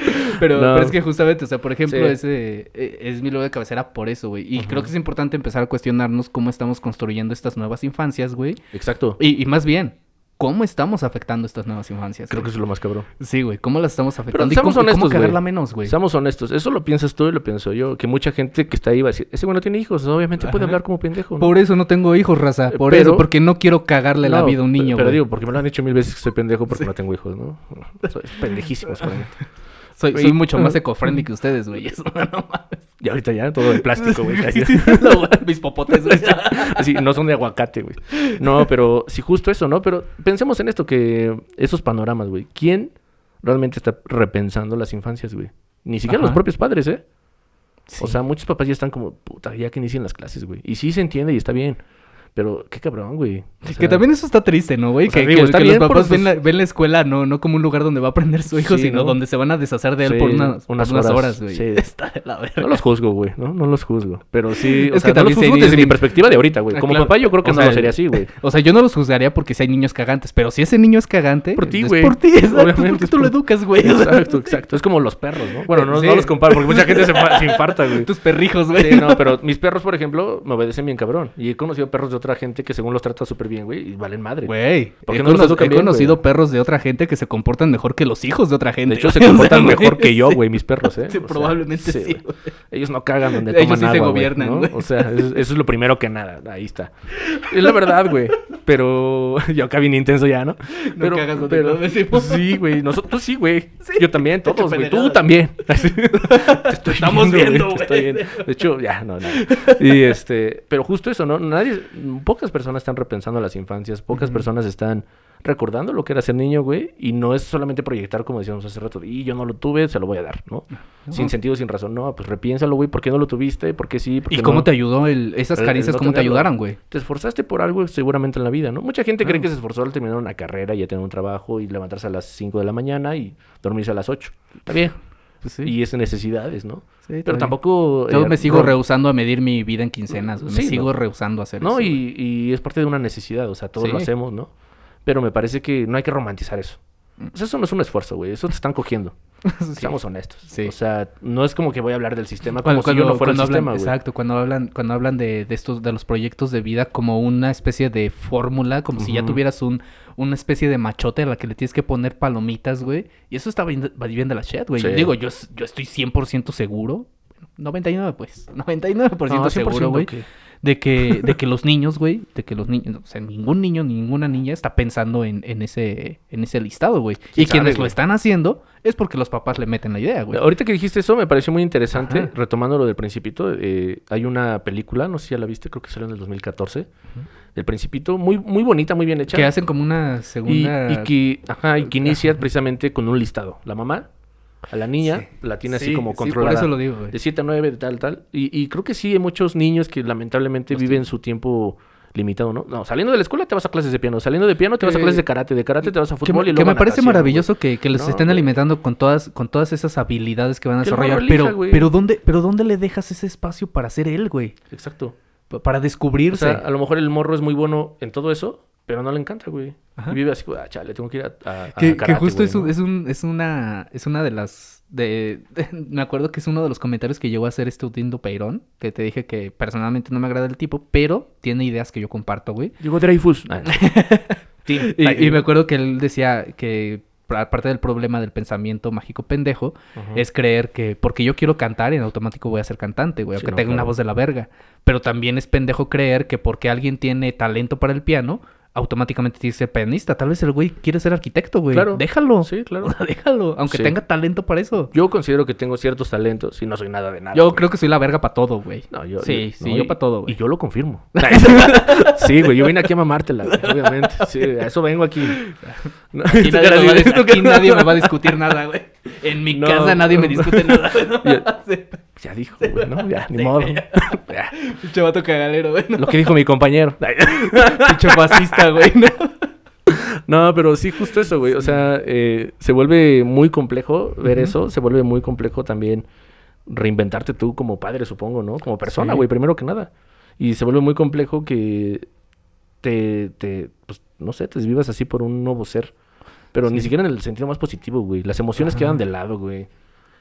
<laughs> Pero, No. pero es que justamente, o sea, por ejemplo, Sí. ese eh, es mi libro de cabecera por eso, güey. Y creo que es importante empezar a cuestionarnos cómo estamos construyendo estas nuevas infancias, güey. Exacto. Y, y más bien, ¿cómo estamos afectando estas nuevas infancias? Creo que eso es lo más cabrón. Sí, güey, ¿cómo las estamos afectando? ¿Y seamos cómo, y cómo honestos, güey. cagarla menos, güey? Seamos honestos. Eso lo piensas tú y lo pienso yo. Que mucha gente que está ahí va a decir, ese güey no tiene hijos. Obviamente puede hablar como pendejo. ¿no? Por eso no tengo hijos, raza. Por Pero- eso, porque no quiero cagarle la vida a un niño, Pero güey. digo, porque me lo han dicho mil veces que soy pendejo porque no tengo hijos, ¿no? <laughs> Soy pendejísimos, <laughs> güey. Soy, mucho más eco-friendly que ustedes, güey. Eso, <laughs> no mames. Y ahorita ya todo de plástico, güey. Así, No, Mis popotes, güey. <laughs> así, no son de aguacate, güey. No, pero sí, justo eso, ¿no? Pero pensemos en esto, que esos panoramas, güey. ¿Quién realmente está repensando las infancias, güey? Ni siquiera los propios padres, ¿eh? Sí. O sea, muchos papás ya están como, puta, ya que inicien las clases, güey. Y sí se entiende y está bien. Pero qué cabrón, güey. O que también eso está triste, ¿no, güey? o sea, Que, digo, que- está que bien los papás ven la, ven la escuela no, no como un lugar donde va a aprender su hijo, Sí, sino ¿no? donde se van a deshacer de él Sí, por unas, por unas horas, güey. sí. <laughs> Está de la verga. No los juzgo, güey, ¿no? No los juzgo. Pero sí, o Es sea, que no los también juzgo hay desde mi perspectiva de ahorita, güey. Ah, Como claro. papá yo creo que O no sea, lo sería así, güey. <laughs> O sea, yo no los juzgaría porque si hay niños cagantes, pero si ese niño es cagante, Por ti, güey. por ti, <laughs> exacto, Obviamente porque tú lo educas, güey. Exacto, exacto. Es como los perros, ¿no? Bueno, no, no los comparo porque mucha gente se infarta, güey. Tus perrijos, güey. Sí, no, pero mis perros, por ejemplo, me obedecen bien cabrón. Y he conocido perros de otra gente que según los trata súper bien, güey, y valen madre. Güey, ¿Por qué he, no cono- he conocido perros de otra gente que se comportan mejor que los hijos de otra gente. De hecho, <laughs> se güey. O sea, comportan mejor que yo, sí. güey, mis perros, ¿eh? <laughs> Sí, O sea, probablemente sí. Ellos no cagan donde Ellos toman sí se agua, güey, gobiernan, ¿no? O sea, eso, eso es lo primero que nada. Ahí está. Es la verdad, güey. Pero <laughs> yo acá bien intenso ya, ¿no? Pero, cagas donde pero- Simón. sí, güey. Nosotros sí, güey. Yo también, todos, güey. Tú también. Te estamos viendo, güey. De hecho, ya, no, no. Y este, pero justo eso, ¿no? Nadie, pocas personas están repensando las infancias, pocas personas están recordando lo que era ser niño, güey, y no es solamente proyectar como decíamos hace rato, y yo no lo tuve, se lo voy a dar, ¿no? Sin sentido, sin razón, no, pues repiénsalo, güey, ¿por qué no lo tuviste? ¿Por qué sí? ¿Por ¿Y cómo te ayudó el, esas caricias? no ¿Cómo te ayudaron, güey? Te esforzaste por algo seguramente en la vida, ¿no? Mucha gente cree Claro. que se esforzó al terminar una carrera y a tener un trabajo y levantarse a las 5 de la mañana y dormirse a las 8. Está bien. Pues sí. Y es necesidades, ¿no? Sí, Pero tampoco... Yo eh, me sigo rehusando a medir mi vida en quincenas. Me sigo no. rehusando a hacer No, eso. güey. y, y es parte de una necesidad, o sea, todos lo hacemos, ¿no? Pero me parece que no hay que romantizar eso. O sea, eso no es un esfuerzo, güey. Eso te están cogiendo. <laughs> Seamos honestos. Sí. O sea, no es como que voy a hablar del sistema Cuando, como si yo no fuera el cuando hablan, sistema, exacto, cuando hablan, cuando hablan de, de estos, de los proyectos de vida como una especie de fórmula, como si ya tuvieras un, una especie de machote a la que le tienes que poner palomitas, güey. Y eso está bien, bien de la shit, güey. Sí. Digo, yo, yo estoy 100% seguro. bueno, 99, pues. 99% No, seguro, 100% güey. que- De que, de que los niños, güey, de que los niños, o sea, ningún niño, ninguna niña está pensando en, en ese, en ese listado, güey. Y ¿Quién sabe, quienes lo están haciendo es porque los papás le meten la idea, güey. Ahorita que dijiste eso, me pareció muy interesante. Ajá. Retomando lo del Principito, eh, hay una película, no sé si ya la viste, creo que salió en el 2014. Del Principito, muy, muy bonita, muy bien hecha. Que hacen como una y, segunda... y que, ajá, y que inicia precisamente con un listado. La mamá, a la niña, Sí. la tiene Sí, así como sí, por controlada. eso lo digo, güey. De 7 a 9, de tal, tal. Y, y creo que sí, hay muchos niños que lamentablemente Los viven su tiempo limitado, ¿no? No, saliendo de la escuela te vas a clases de piano, saliendo de piano te vas a Que- clases de karate, de karate te vas a Que, fútbol me- y que luego me a parece natación, maravilloso que, que les No, estén güey. alimentando con todas, con todas esas habilidades que van a Que desarrollar. elija, pero, güey. pero ¿dónde, pero ¿dónde le dejas ese espacio para ser él, güey? Exacto. Pa- Para O descubrirse. sea, a lo mejor el morro es muy bueno en todo eso, pero no le encanta, güey. Ajá. Y vive así, ah, chale, tengo que ir a, a- a que, justo güey, es, es, un- es una es una de las de, <laughs> me acuerdo que es uno de los comentarios que llegó a hacer este Udindo Peirón que te dije que personalmente no me agrada el tipo pero tiene ideas que yo comparto güey Llegó Dreyfus. Ah, Tim. <laughs> y, me acuerdo que él decía que aparte del problema del pensamiento mágico pendejo es creer que porque yo quiero cantar en automático voy a ser cantante güey Sí, aunque no, tenga una voz de la verga pero también es pendejo creer que porque alguien tiene talento para el piano automáticamente tiene que ser pianista tal vez el güey quiere ser arquitecto güey Claro. déjalo Sí, claro. <laughs> déjalo, aunque Sí. tenga talento para eso. Yo considero que tengo ciertos talentos y no soy nada de nada. Yo güey. creo que soy la verga para todo, güey. No, yo, Sí, yo- sí, no, yo y- pa' todo, güey. Y yo lo confirmo. <laughs> <laughs> sí, güey, yo vine aquí a mamártela, güey, obviamente. Sí, a eso vengo aquí. No, Aquí, nadie me, va a, de- dis- aquí nadie me va a discutir nada, güey. En mi No. casa nadie me discute nada. Ya- Sí. Ya dijo, güey, ¿no? Ya, ni modo. Pinche vato cagalero, güey. Lo que dijo mi compañero. Pinche fascista, güey. ¿no? <laughs> No, pero sí, justo eso, güey. O sea, eh, se vuelve muy complejo ver eso. Se vuelve muy complejo también reinventarte tú como padre, supongo, ¿no? Como persona, Sí. güey, primero que nada. Y se vuelve muy complejo que te, te, pues, no sé, te desvivas así por un nuevo ser. Pero ni siquiera en el sentido más positivo, güey. Las emociones Ajá. quedan de lado, güey.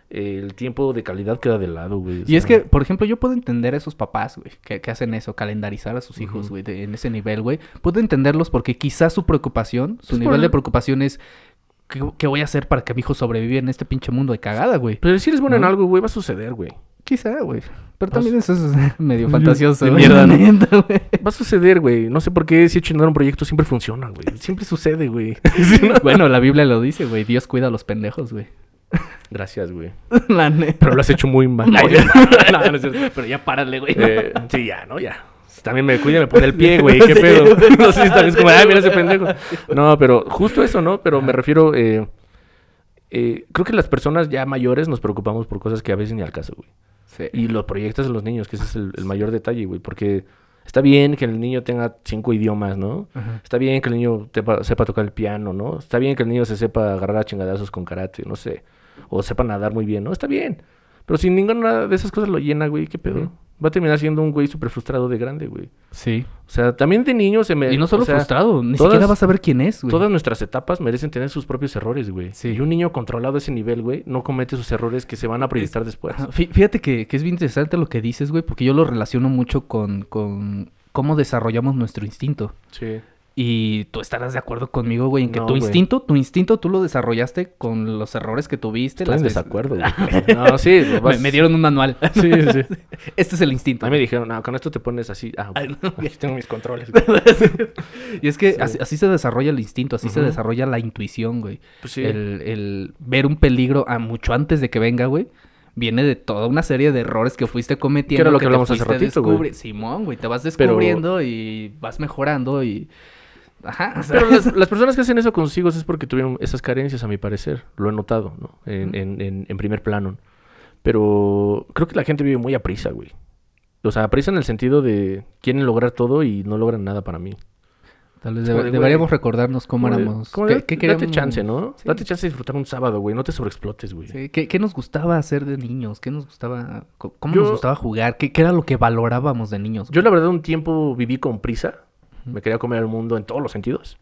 El tiempo de calidad queda de lado, güey. Y es que, por ejemplo, yo puedo entender a esos papás, güey, que, que hacen eso, calendarizar a sus hijos, güey, en ese nivel, güey. Puedo entenderlos porque quizás su preocupación, su Pues nivel el- de preocupación es, ¿qué, qué voy a hacer para que mi hijo sobreviva en este pinche mundo de cagada, güey? Pero si eres bueno en algo, güey, va a suceder, güey. Quizá, güey. Pero también eso es <laughs> medio fantasioso, de mierda, ¿no? <laughs> güey. Va a suceder, güey. No sé por qué si he un proyecto siempre funciona, güey. Siempre sucede, güey. <laughs> Bueno, la Biblia lo dice, güey. Dios cuida a los pendejos, güey. Gracias, güey. <laughs> La neta. Pero lo has hecho muy mal. No, <laughs> Ay, ya- <laughs> no, no es cierto. Pero ya párale, güey. Eh, sí, ya, ¿no? Ya. También me cuida me pone el pie, güey. ¿Qué Sí. pedo? No sé si también es como, ay, mira ese pendejo. No, pero justo eso, ¿no? Pero me refiero, eh, eh, creo que las personas ya mayores nos preocupamos por cosas que a veces ni al caso, güey. Sí. Y lo proyectas en los niños, que ese es el, el mayor detalle, güey. Porque está bien que el niño tenga cinco idiomas, ¿no? Ajá. Está bien que el niño tepa- sepa tocar el piano, ¿no? Está bien que el niño se sepa agarrar a chingadazos con karate, no sé. O sepa nadar muy bien, ¿no? Está bien. Pero si ninguna de esas cosas lo llena, güey, ¿qué pedo? Va a terminar siendo un güey súper frustrado de grande, güey. Sí. O sea, también de niño se me... Y no solo o sea, frustrado, ni todas- siquiera vas a ver quién es, güey. Todas nuestras etapas merecen tener sus propios errores, güey. Sí. Y un niño controlado a ese nivel, güey, no comete sus errores que se van a proyectar después. Ajá, Fíjate que, que es bien interesante lo que dices, güey, porque yo lo relaciono mucho con, con cómo desarrollamos nuestro instinto. Sí. Y tú estarás de acuerdo conmigo, güey, en que No, tu güey. instinto, tu instinto tú lo desarrollaste con los errores que tuviste. Estoy en veces- desacuerdo, <laughs> güey. No, sí. Vas- me dieron un manual. <laughs> Sí, sí, sí. <laughs> Este es el instinto. A mí me dijeron, no, con esto te pones así. Ah, Ay, ok. no. Aquí tengo mis controles. y es que Sí. así, así se desarrolla el instinto, así se desarrolla la intuición, güey. Pues sí. El, el ver un peligro a mucho antes de que venga, güey. Viene de toda una serie de errores que fuiste cometiendo. Que era lo que te hablamos hace ratito, güey. Simón, güey. Te vas Pero- descubriendo y vas mejorando y. Ajá. o sea, Pero las, las personas que hacen eso con sus hijos es porque tuvieron esas carencias, a mi parecer. Lo he notado, ¿no? En, en, en, en primer plano. Pero creo que la gente vive muy a prisa, güey. O sea, a prisa en el sentido de quieren lograr todo y no logran nada para mí. Tal vez deberíamos güey, recordarnos cómo Como éramos. como qué- de, qué Date queríamos- chance, ¿no? Sí. Date chance de disfrutar un sábado, güey. No te sobreexplotes, güey. Sí, ¿Qué, qué nos gustaba hacer de niños? ¿Qué nos gustaba? ¿Cómo Yo- nos gustaba jugar? ¿Qué, qué era lo que valorábamos de niños? Yo la verdad un tiempo viví con prisa. Me quería comer el mundo en todos los sentidos.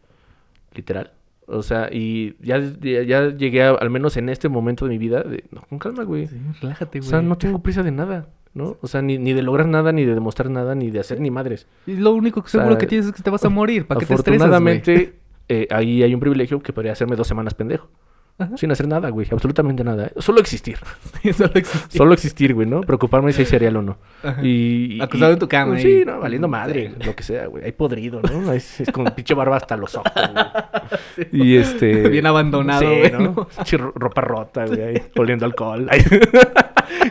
Literal. O sea, y ya, ya, ya llegué a- al menos en este momento de mi vida, de, no, con calma, güey. Sí, relájate, O güey. sea, no tengo prisa de nada, ¿no? O sea, ni, ni de lograr nada, ni de demostrar nada, ni de hacer ni madres. Y lo único que sea, seguro que tienes es que te vas a <laughs> morir. ¿Para qué te estresas? Afortunadamente, eh, ahí hay un privilegio que podría hacerme dos semanas pendejo. Ajá. Sin hacer nada, güey. Absolutamente nada. Solo existir. <laughs> Solo existe. Solo existir, güey, ¿no? Preocuparme si hay cereal o no. Ajá. Y, y- Acostado en tu cama pues. Sí, no, valiendo madre, lo que sea, güey. Hay podrido, ¿no? Es, es con pinche barba hasta los ojos, güey. <laughs> Y este... <laughs> Bien abandonado, Sí, güey, ¿no? ¿no? Ropa rota, güey, ahí, oliendo alcohol. Ay.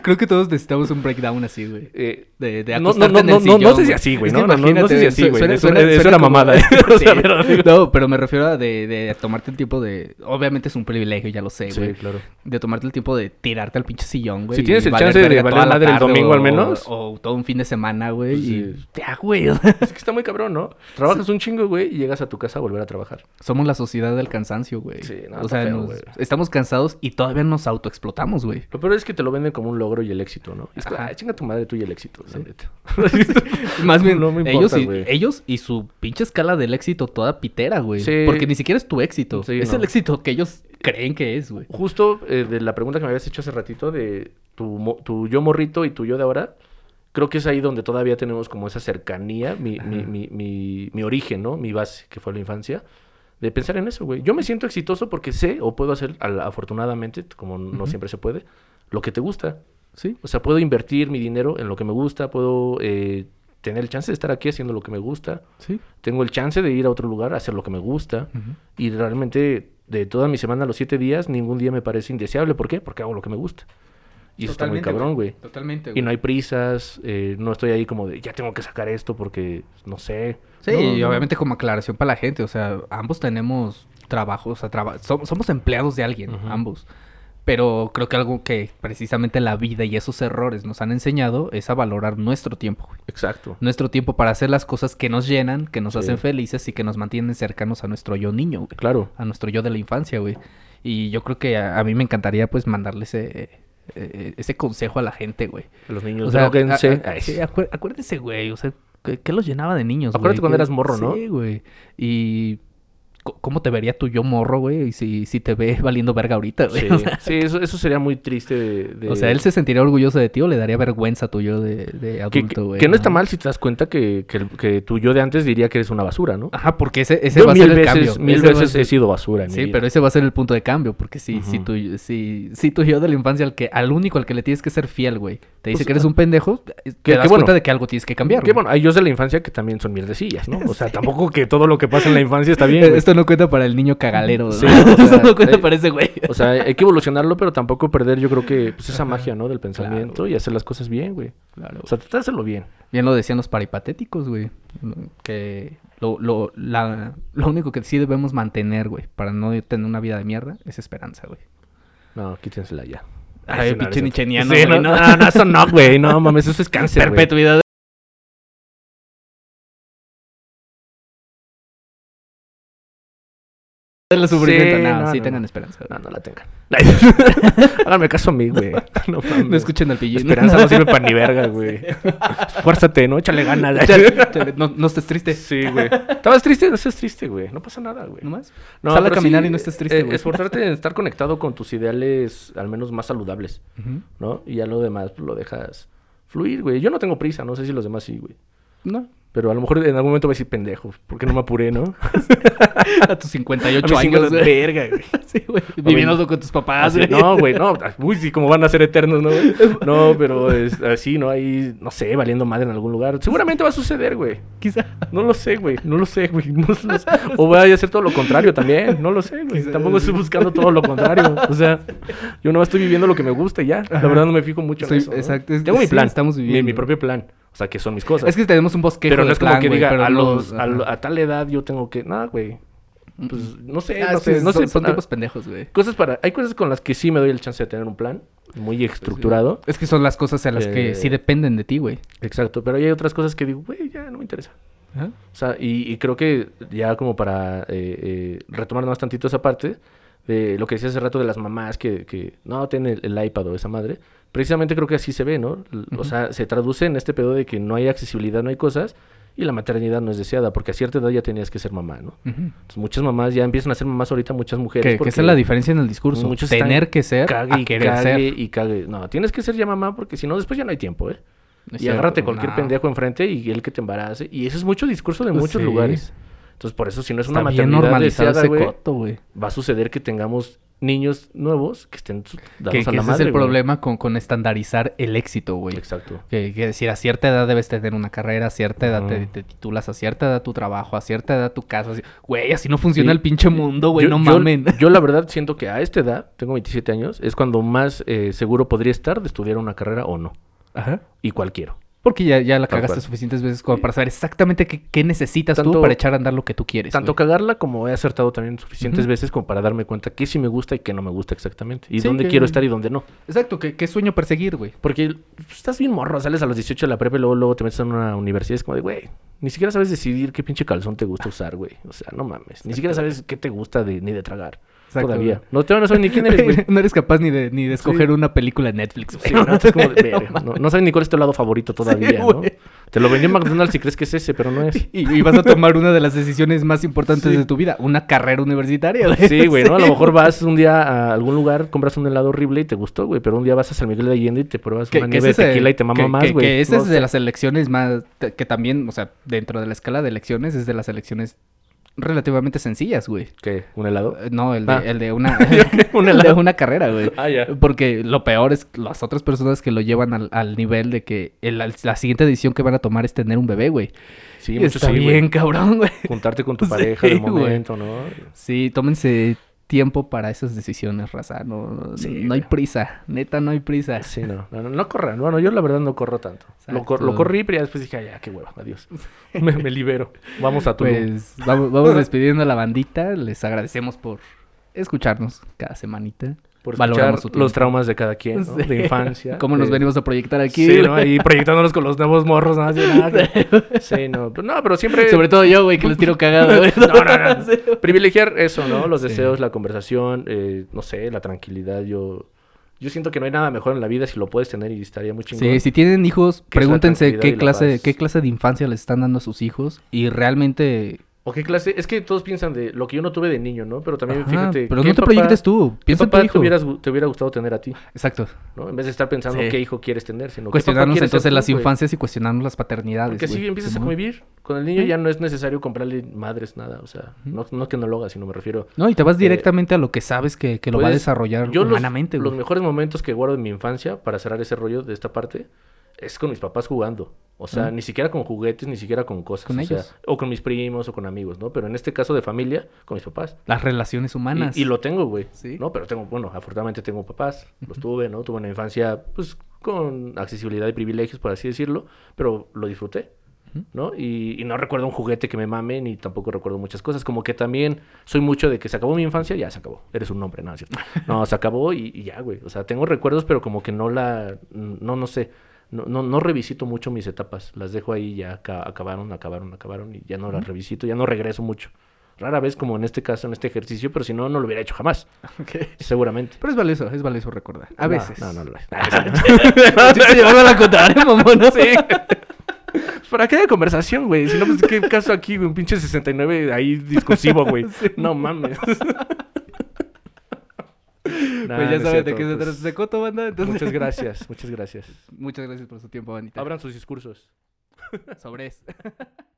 Creo que todos necesitamos un breakdown así, güey. Eh, De, de No, no, no, en el no, no, sillón, no sé si así, güey, Es que no, no, no, sé si así, güey. suena- suena- eso suena era como- mamada, ¿eh? O sea, Sí. pero No, pero me refiero a de, de tomarte el tiempo de... Obviamente es un privilegio, ya lo sé, Sí, güey. claro. De tomarte el tiempo de tirarte al pinche sillón, güey. Si tienes el chance de valer madre el domingo o- al menos. O, todo un fin de semana, güey. Pues y sí. ya, güey. Es que está muy cabrón, ¿no? Trabajas un chingo, güey, y llegas a tu casa a volver a trabajar. Somos la sociedad del cansancio, güey. Sí, no, o sea, feo, nos- güey. estamos cansados y todavía nos autoexplotamos, güey. Lo peor es que te lo venden como un logro y el éxito, ¿no? Es que, ay, chinga tu madre tú y el éxito, la Sí. neta. <laughs> Más bien, <laughs> No me ellos, y, güey. ellos y su pinche escala del éxito toda pitera, güey. Sí. Porque ni siquiera es tu éxito. Sí, es no. el éxito que ellos creen que es, güey. Justo eh, de la pregunta que me habías hecho hace ratito de tu, tu yo morrito y tu yo de ahora, creo que es ahí donde todavía tenemos como esa cercanía, mi, mi, mi, mi, mi origen, ¿no? Mi base, que fue la infancia, de pensar en eso, güey. Yo me siento exitoso porque sé o puedo hacer, al- afortunadamente, como no Ujú. siempre se puede, lo que te gusta. Sí. O sea, puedo invertir mi dinero en lo que me gusta, puedo eh, tener el chance de estar aquí haciendo lo que me gusta, Sí. tengo el chance de ir a otro lugar a hacer lo que me gusta. Y realmente, de toda mi semana, los siete días, ningún día me parece indeseable. ¿Por qué? Porque hago lo que me gusta. Y eso está muy cabrón, güey. Totalmente, Y no hay prisas, eh, no estoy ahí como de, ya tengo que sacar esto porque, no sé. Sí, No, y no. obviamente como aclaración para la gente, o sea, ambos tenemos trabajos, o sea, traba- som- somos empleados de alguien, ambos. Pero creo que algo que precisamente la vida y esos errores nos han enseñado es a valorar nuestro tiempo, güey. Exacto. Nuestro tiempo para hacer las cosas que nos llenan, que nos Sí. hacen felices y que nos mantienen cercanos a nuestro yo niño, güey. Claro. A nuestro yo de la infancia, güey. Y yo creo que a, a mí me encantaría, pues, mandarle ese, eh, ese consejo a la gente, güey. Los niños, O sea, a- a- acuérdense, güey, o sea, ¿qué, los llenaba de niños, Acuérdate güey? cuando eras morro, ¿no? Sí, güey. Y ¿cómo te vería tu yo morro, güey? Y si, si te ve valiendo verga ahorita, güey. Sí, O sea, sí, eso, eso sería muy triste de... de- o sea, él se sentiría orgulloso de ti o le daría vergüenza a tu yo de, de adulto, que- güey. que no está mal si te das cuenta que, que, que tu yo de antes diría que eres una basura, ¿no? Ajá, porque ese, ese Yo va a ser el veces, cambio. mil Ese veces ser- he sido basura en mi Sí, vida. pero ese va a ser el punto de cambio, porque si, si, tu, si, si tu yo de la infancia, al, que, al único al que le tienes que ser fiel, güey, te dice Pues, que eres ah, un pendejo, te que das bueno, cuenta de que algo tienes que cambiar, Que güey. bueno, hay yo de la infancia que también son mierdecillas, ¿no? O sea, <laughs> tampoco que todo lo que pasa en la infancia está bien. <laughs> güey. No cuenta para el niño cagalero, Sí, ¿no? o <laughs> sea, Eso no cuenta eh, para ese güey. O sea, hay que evolucionarlo, pero tampoco perder, yo creo que, pues, esa magia, ¿no? Del pensamiento Claro. y hacer las cosas bien, güey. Claro. O sea, tratar de hacerlo bien. Bien lo decían los paripatéticos, güey. Que lo, lo, la, lo único que sí debemos mantener, güey, para no tener una vida de mierda, es esperanza, güey. No, quítensela ya. Ay, sí, no, pinche nicheniano, Sí, no, ¿no? no, eso no, güey. No, mames, eso es <laughs> cáncer. Perpetuidad. La sufrimiento. Sí, no, no, sí no, tengan no. esperanza. No, no la tengan. <laughs> Háganme caso a mí, güey. <laughs> No. No escuchen al pillín. Esperanza no sirve para ni <laughs> verga, güey. Esfuérzate, ¿no? Échale ganas. No, no estés triste. Sí, güey. ¿Estabas triste? No estés triste, güey. No pasa nada, güey. No, Sal a pero caminar sí, y no estés triste, eh, güey. esforzarte en estar conectado con tus ideales, al menos más saludables. ¿no? Y ya lo demás pues, lo dejas fluir, güey. Yo no tengo prisa, no sé si los demás sí, güey. No. Pero a lo mejor en algún momento voy a decir pendejo, porque no me apuré, ¿no? <laughs> A tus 58 A años, 50 güey. verga, güey. <laughs> Sí, güey. Viviendo con tus papás, Así, güey. no, güey, no. Uy, sí, como van a ser eternos, ¿no, güey? <laughs> No, pero es así, ¿no? Ahí, no sé, valiendo madre en algún lugar. Seguramente va a suceder, güey. Quizá. No lo sé, güey. No lo sé, güey. No lo sé. O vaya a hacer todo lo contrario también. No lo sé, güey. Quizá- Tampoco estoy buscando todo lo contrario. O sea, yo no estoy viviendo lo que me gusta y ya. La verdad no me fijo mucho Soy- en eso. ¿no? exacto, es- Tengo mi sí, plan. estamos mi- Mi, viviendo. propio plan. O sea, que son mis cosas. Es que tenemos un bosquejo pero no es como plan, que diga, a, no- los, a, ajá. lo- a tal edad yo tengo que. Nada, güey. Pues no sé, Ah, no sí, sé. No son, sé son para- tiempos pendejos, güey. Cosas para. Hay cosas con las que sí me doy el chance de tener un plan muy estructurado. Es que son las cosas en las que Eh, sí dependen de ti, güey. Exacto. Pero hay otras cosas que digo, güey, ya no me interesa. O sea, y, y creo que ya como para eh, eh, retomar más tantito esa parte de lo que decía hace rato de las mamás que, que no tienen el, el iPad o esa madre, precisamente creo que así se ve, ¿no? L- O sea, se traduce en este pedo de que no hay accesibilidad, no hay cosas, y la maternidad no es deseada, porque a cierta edad ya tenías que ser mamá, ¿no? Entonces, muchas mamás ya empiezan a ser mamás ahorita, muchas mujeres. Que, porque esa es la diferencia en el discurso. muchos Tener que ser cague y querer cague ser. y cague. No, tienes que ser ya mamá porque si no, después ya no hay tiempo, ¿eh? No y cierto, agárrate cualquier no. pendejo enfrente y él que te embarace. Y eso es mucho discurso de Pues muchos sí. lugares. Entonces, por eso, si no es una Está maternidad deseada, güey. va a suceder que tengamos niños nuevos que estén dados Que, a que la ese madre, es el güey. problema con, con estandarizar el éxito, güey. Exacto. Que, que decir, a cierta edad debes tener una carrera, a cierta edad te, te titulas, a cierta edad tu trabajo, a cierta edad tu casa. así- Güey, así no funciona Sí. el pinche mundo, güey, Yo- no yo- mamen. <laughs> Yo, la verdad siento que a esta edad, tengo 27 años, es cuando más eh, seguro podría estar de estudiar una carrera o no. Ajá. Y cual quiero. Porque ya, ya la Tal cagaste cual. suficientes veces como para saber exactamente qué, qué necesitas tú Tanto- para echar a andar lo que tú quieres. Tanto güey. cagarla como he acertado también suficientes veces como para darme cuenta qué sí me gusta y qué no me gusta exactamente. Y Sí, dónde que- quiero estar y dónde no. Exacto, ¿qué, qué sueño perseguir, güey. Porque estás bien morro, sales a los 18 de la prepa y luego, luego te metes en una universidad. Es como de, güey, ni siquiera sabes decidir qué pinche calzón te gusta usar, güey. O sea, no mames. Ni siquiera sabes qué te gusta de, ni de tragar. Exacto, Todavía. güey. No, no sabes ni quién eres, güey. <laughs> no eres capaz ni de, ni de escoger una película en Netflix. Sí, no, es como de, <laughs> verga, no, no sabes ni cuál es tu lado favorito todavía, ¿no? Te lo vendió McDonald's y crees que es ese, pero no es. Y, y vas a tomar una de las decisiones más importantes de tu vida, una carrera universitaria, güey. Sí, güey, ¿no? A lo mejor vas un día a algún lugar, compras un helado horrible y te gustó, güey, pero un día vas a San Miguel de Allende y te pruebas una nieve de tequila y te mama más, güey. Que esa es de las elecciones más... que también, o sea, dentro de la escala de elecciones, es de las elecciones relativamente sencillas, güey. ¿Qué? ¿Un helado? Eh, No, el de, Ah. el de una... <laughs> Un <laughs> el de helado. una carrera, güey. Ah, ya. Porque lo peor es las otras personas que lo llevan al, al nivel de que el- la siguiente decisión que van a tomar es tener un bebé, güey. Sí, mucho está sí, güey. bien, cabrón, güey. Juntarte con tu <laughs> Sí, pareja de güey. momento, ¿no? Sí, tómense tiempo para esas decisiones, raza. No, no- Sí, no hay prisa. Neta, no hay prisa. Sí, no. No, no, no corran. Bueno, yo la verdad no corro tanto. Lo, cor- lo corrí, pero ya después dije, "Ay, ya, qué hueva, adiós. <laughs> me, me libero. Vamos a tu Pues vamos, vamos <laughs> despidiendo a la bandita. Les agradecemos por escucharnos cada semanita. Por escuchar los traumas de cada quien, <laughs> ¿no? Sí. De infancia. <laughs> Cómo nos venimos a proyectar aquí. Sí, ¿no? Ahí proyectándonos con los nuevos morros, nada nada, que- <laughs> Sí, no. No, pero siempre... Sobre todo yo, güey, que les tiro cagado. güey. No, no, no. Sí. Privilegiar eso, ¿no? Los Sí. deseos, la conversación, eh, no sé, la tranquilidad. Yo, yo siento que no hay nada mejor en la vida si lo puedes tener y estaría muy chingón. Sí, si tienen hijos, ¿Qué es la pregúntense y qué la clase, qué clase de infancia les están dando a sus hijos. Y realmente. ¿O qué clase? Es que todos piensan de lo que yo no tuve de niño, ¿no? Pero también Ajá, fíjate. pero ¿qué no te papá- proyectes tú. ¿Qué Piensa en tu papá te, hijo. hubieras te hubiera gustado tener a ti? Exacto. ¿no? En vez de estar pensando Sí. qué hijo quieres tener, sino qué Cuestionarnos entonces tú, las infancias y cuestionarnos las paternidades. Porque así empiezas a convivir. Con el niño ya no es necesario comprarle madres, nada. O sea, no, no que no lo haga, sino me refiero No, y te vas directamente a lo que sabes que, que lo va a desarrollar yo los- humanamente, los, güey. mejores momentos que guardo en mi infancia, para cerrar ese rollo de esta parte, es con mis papás jugando. O sea, ni siquiera con juguetes, ni siquiera con cosas. Con o sea, o con mis primos o con amigos, ¿no? Pero en este caso de familia, con mis papás. Las relaciones humanas. Y, y lo tengo, güey. Sí. ¿No? Pero tengo, bueno, afortunadamente tengo papás. Los tuve, ¿no? Tuve una infancia, pues, con accesibilidad y privilegios, por así decirlo. Pero lo disfruté. ¿no? Y, y no recuerdo un juguete que me mame, ni tampoco recuerdo muchas cosas. Como que también soy mucho de que se acabó mi infancia, ya se acabó. Eres un hombre, no, es cierto. <laughs> No, se acabó y, y ya, güey. O sea, tengo recuerdos, pero como que no la... No, no sé. No, no, no revisito mucho mis etapas. Las dejo ahí, ya aca- acabaron, acabaron, acabaron y ya no las revisito, ya no regreso mucho. Rara vez como en este caso, en este ejercicio, pero si no, no lo hubiera hecho jamás. <laughs> Seguramente. Pero es valioso, es valioso recordar. A No, veces. No, no lo es. <laughs> A la contraria, mamón. Sí. ¿Para qué de conversación, güey? Si no, pues qué caso aquí, güey. Un pinche 69 ahí discursivo, güey. <laughs> No mames. Nah, pues no ya es saben de qué se pues, trata este coto, banda. Entonces... Muchas <laughs> gracias, muchas gracias. Muchas gracias por su tiempo, bandita. Abran sus discursos. Sobre eso. <laughs>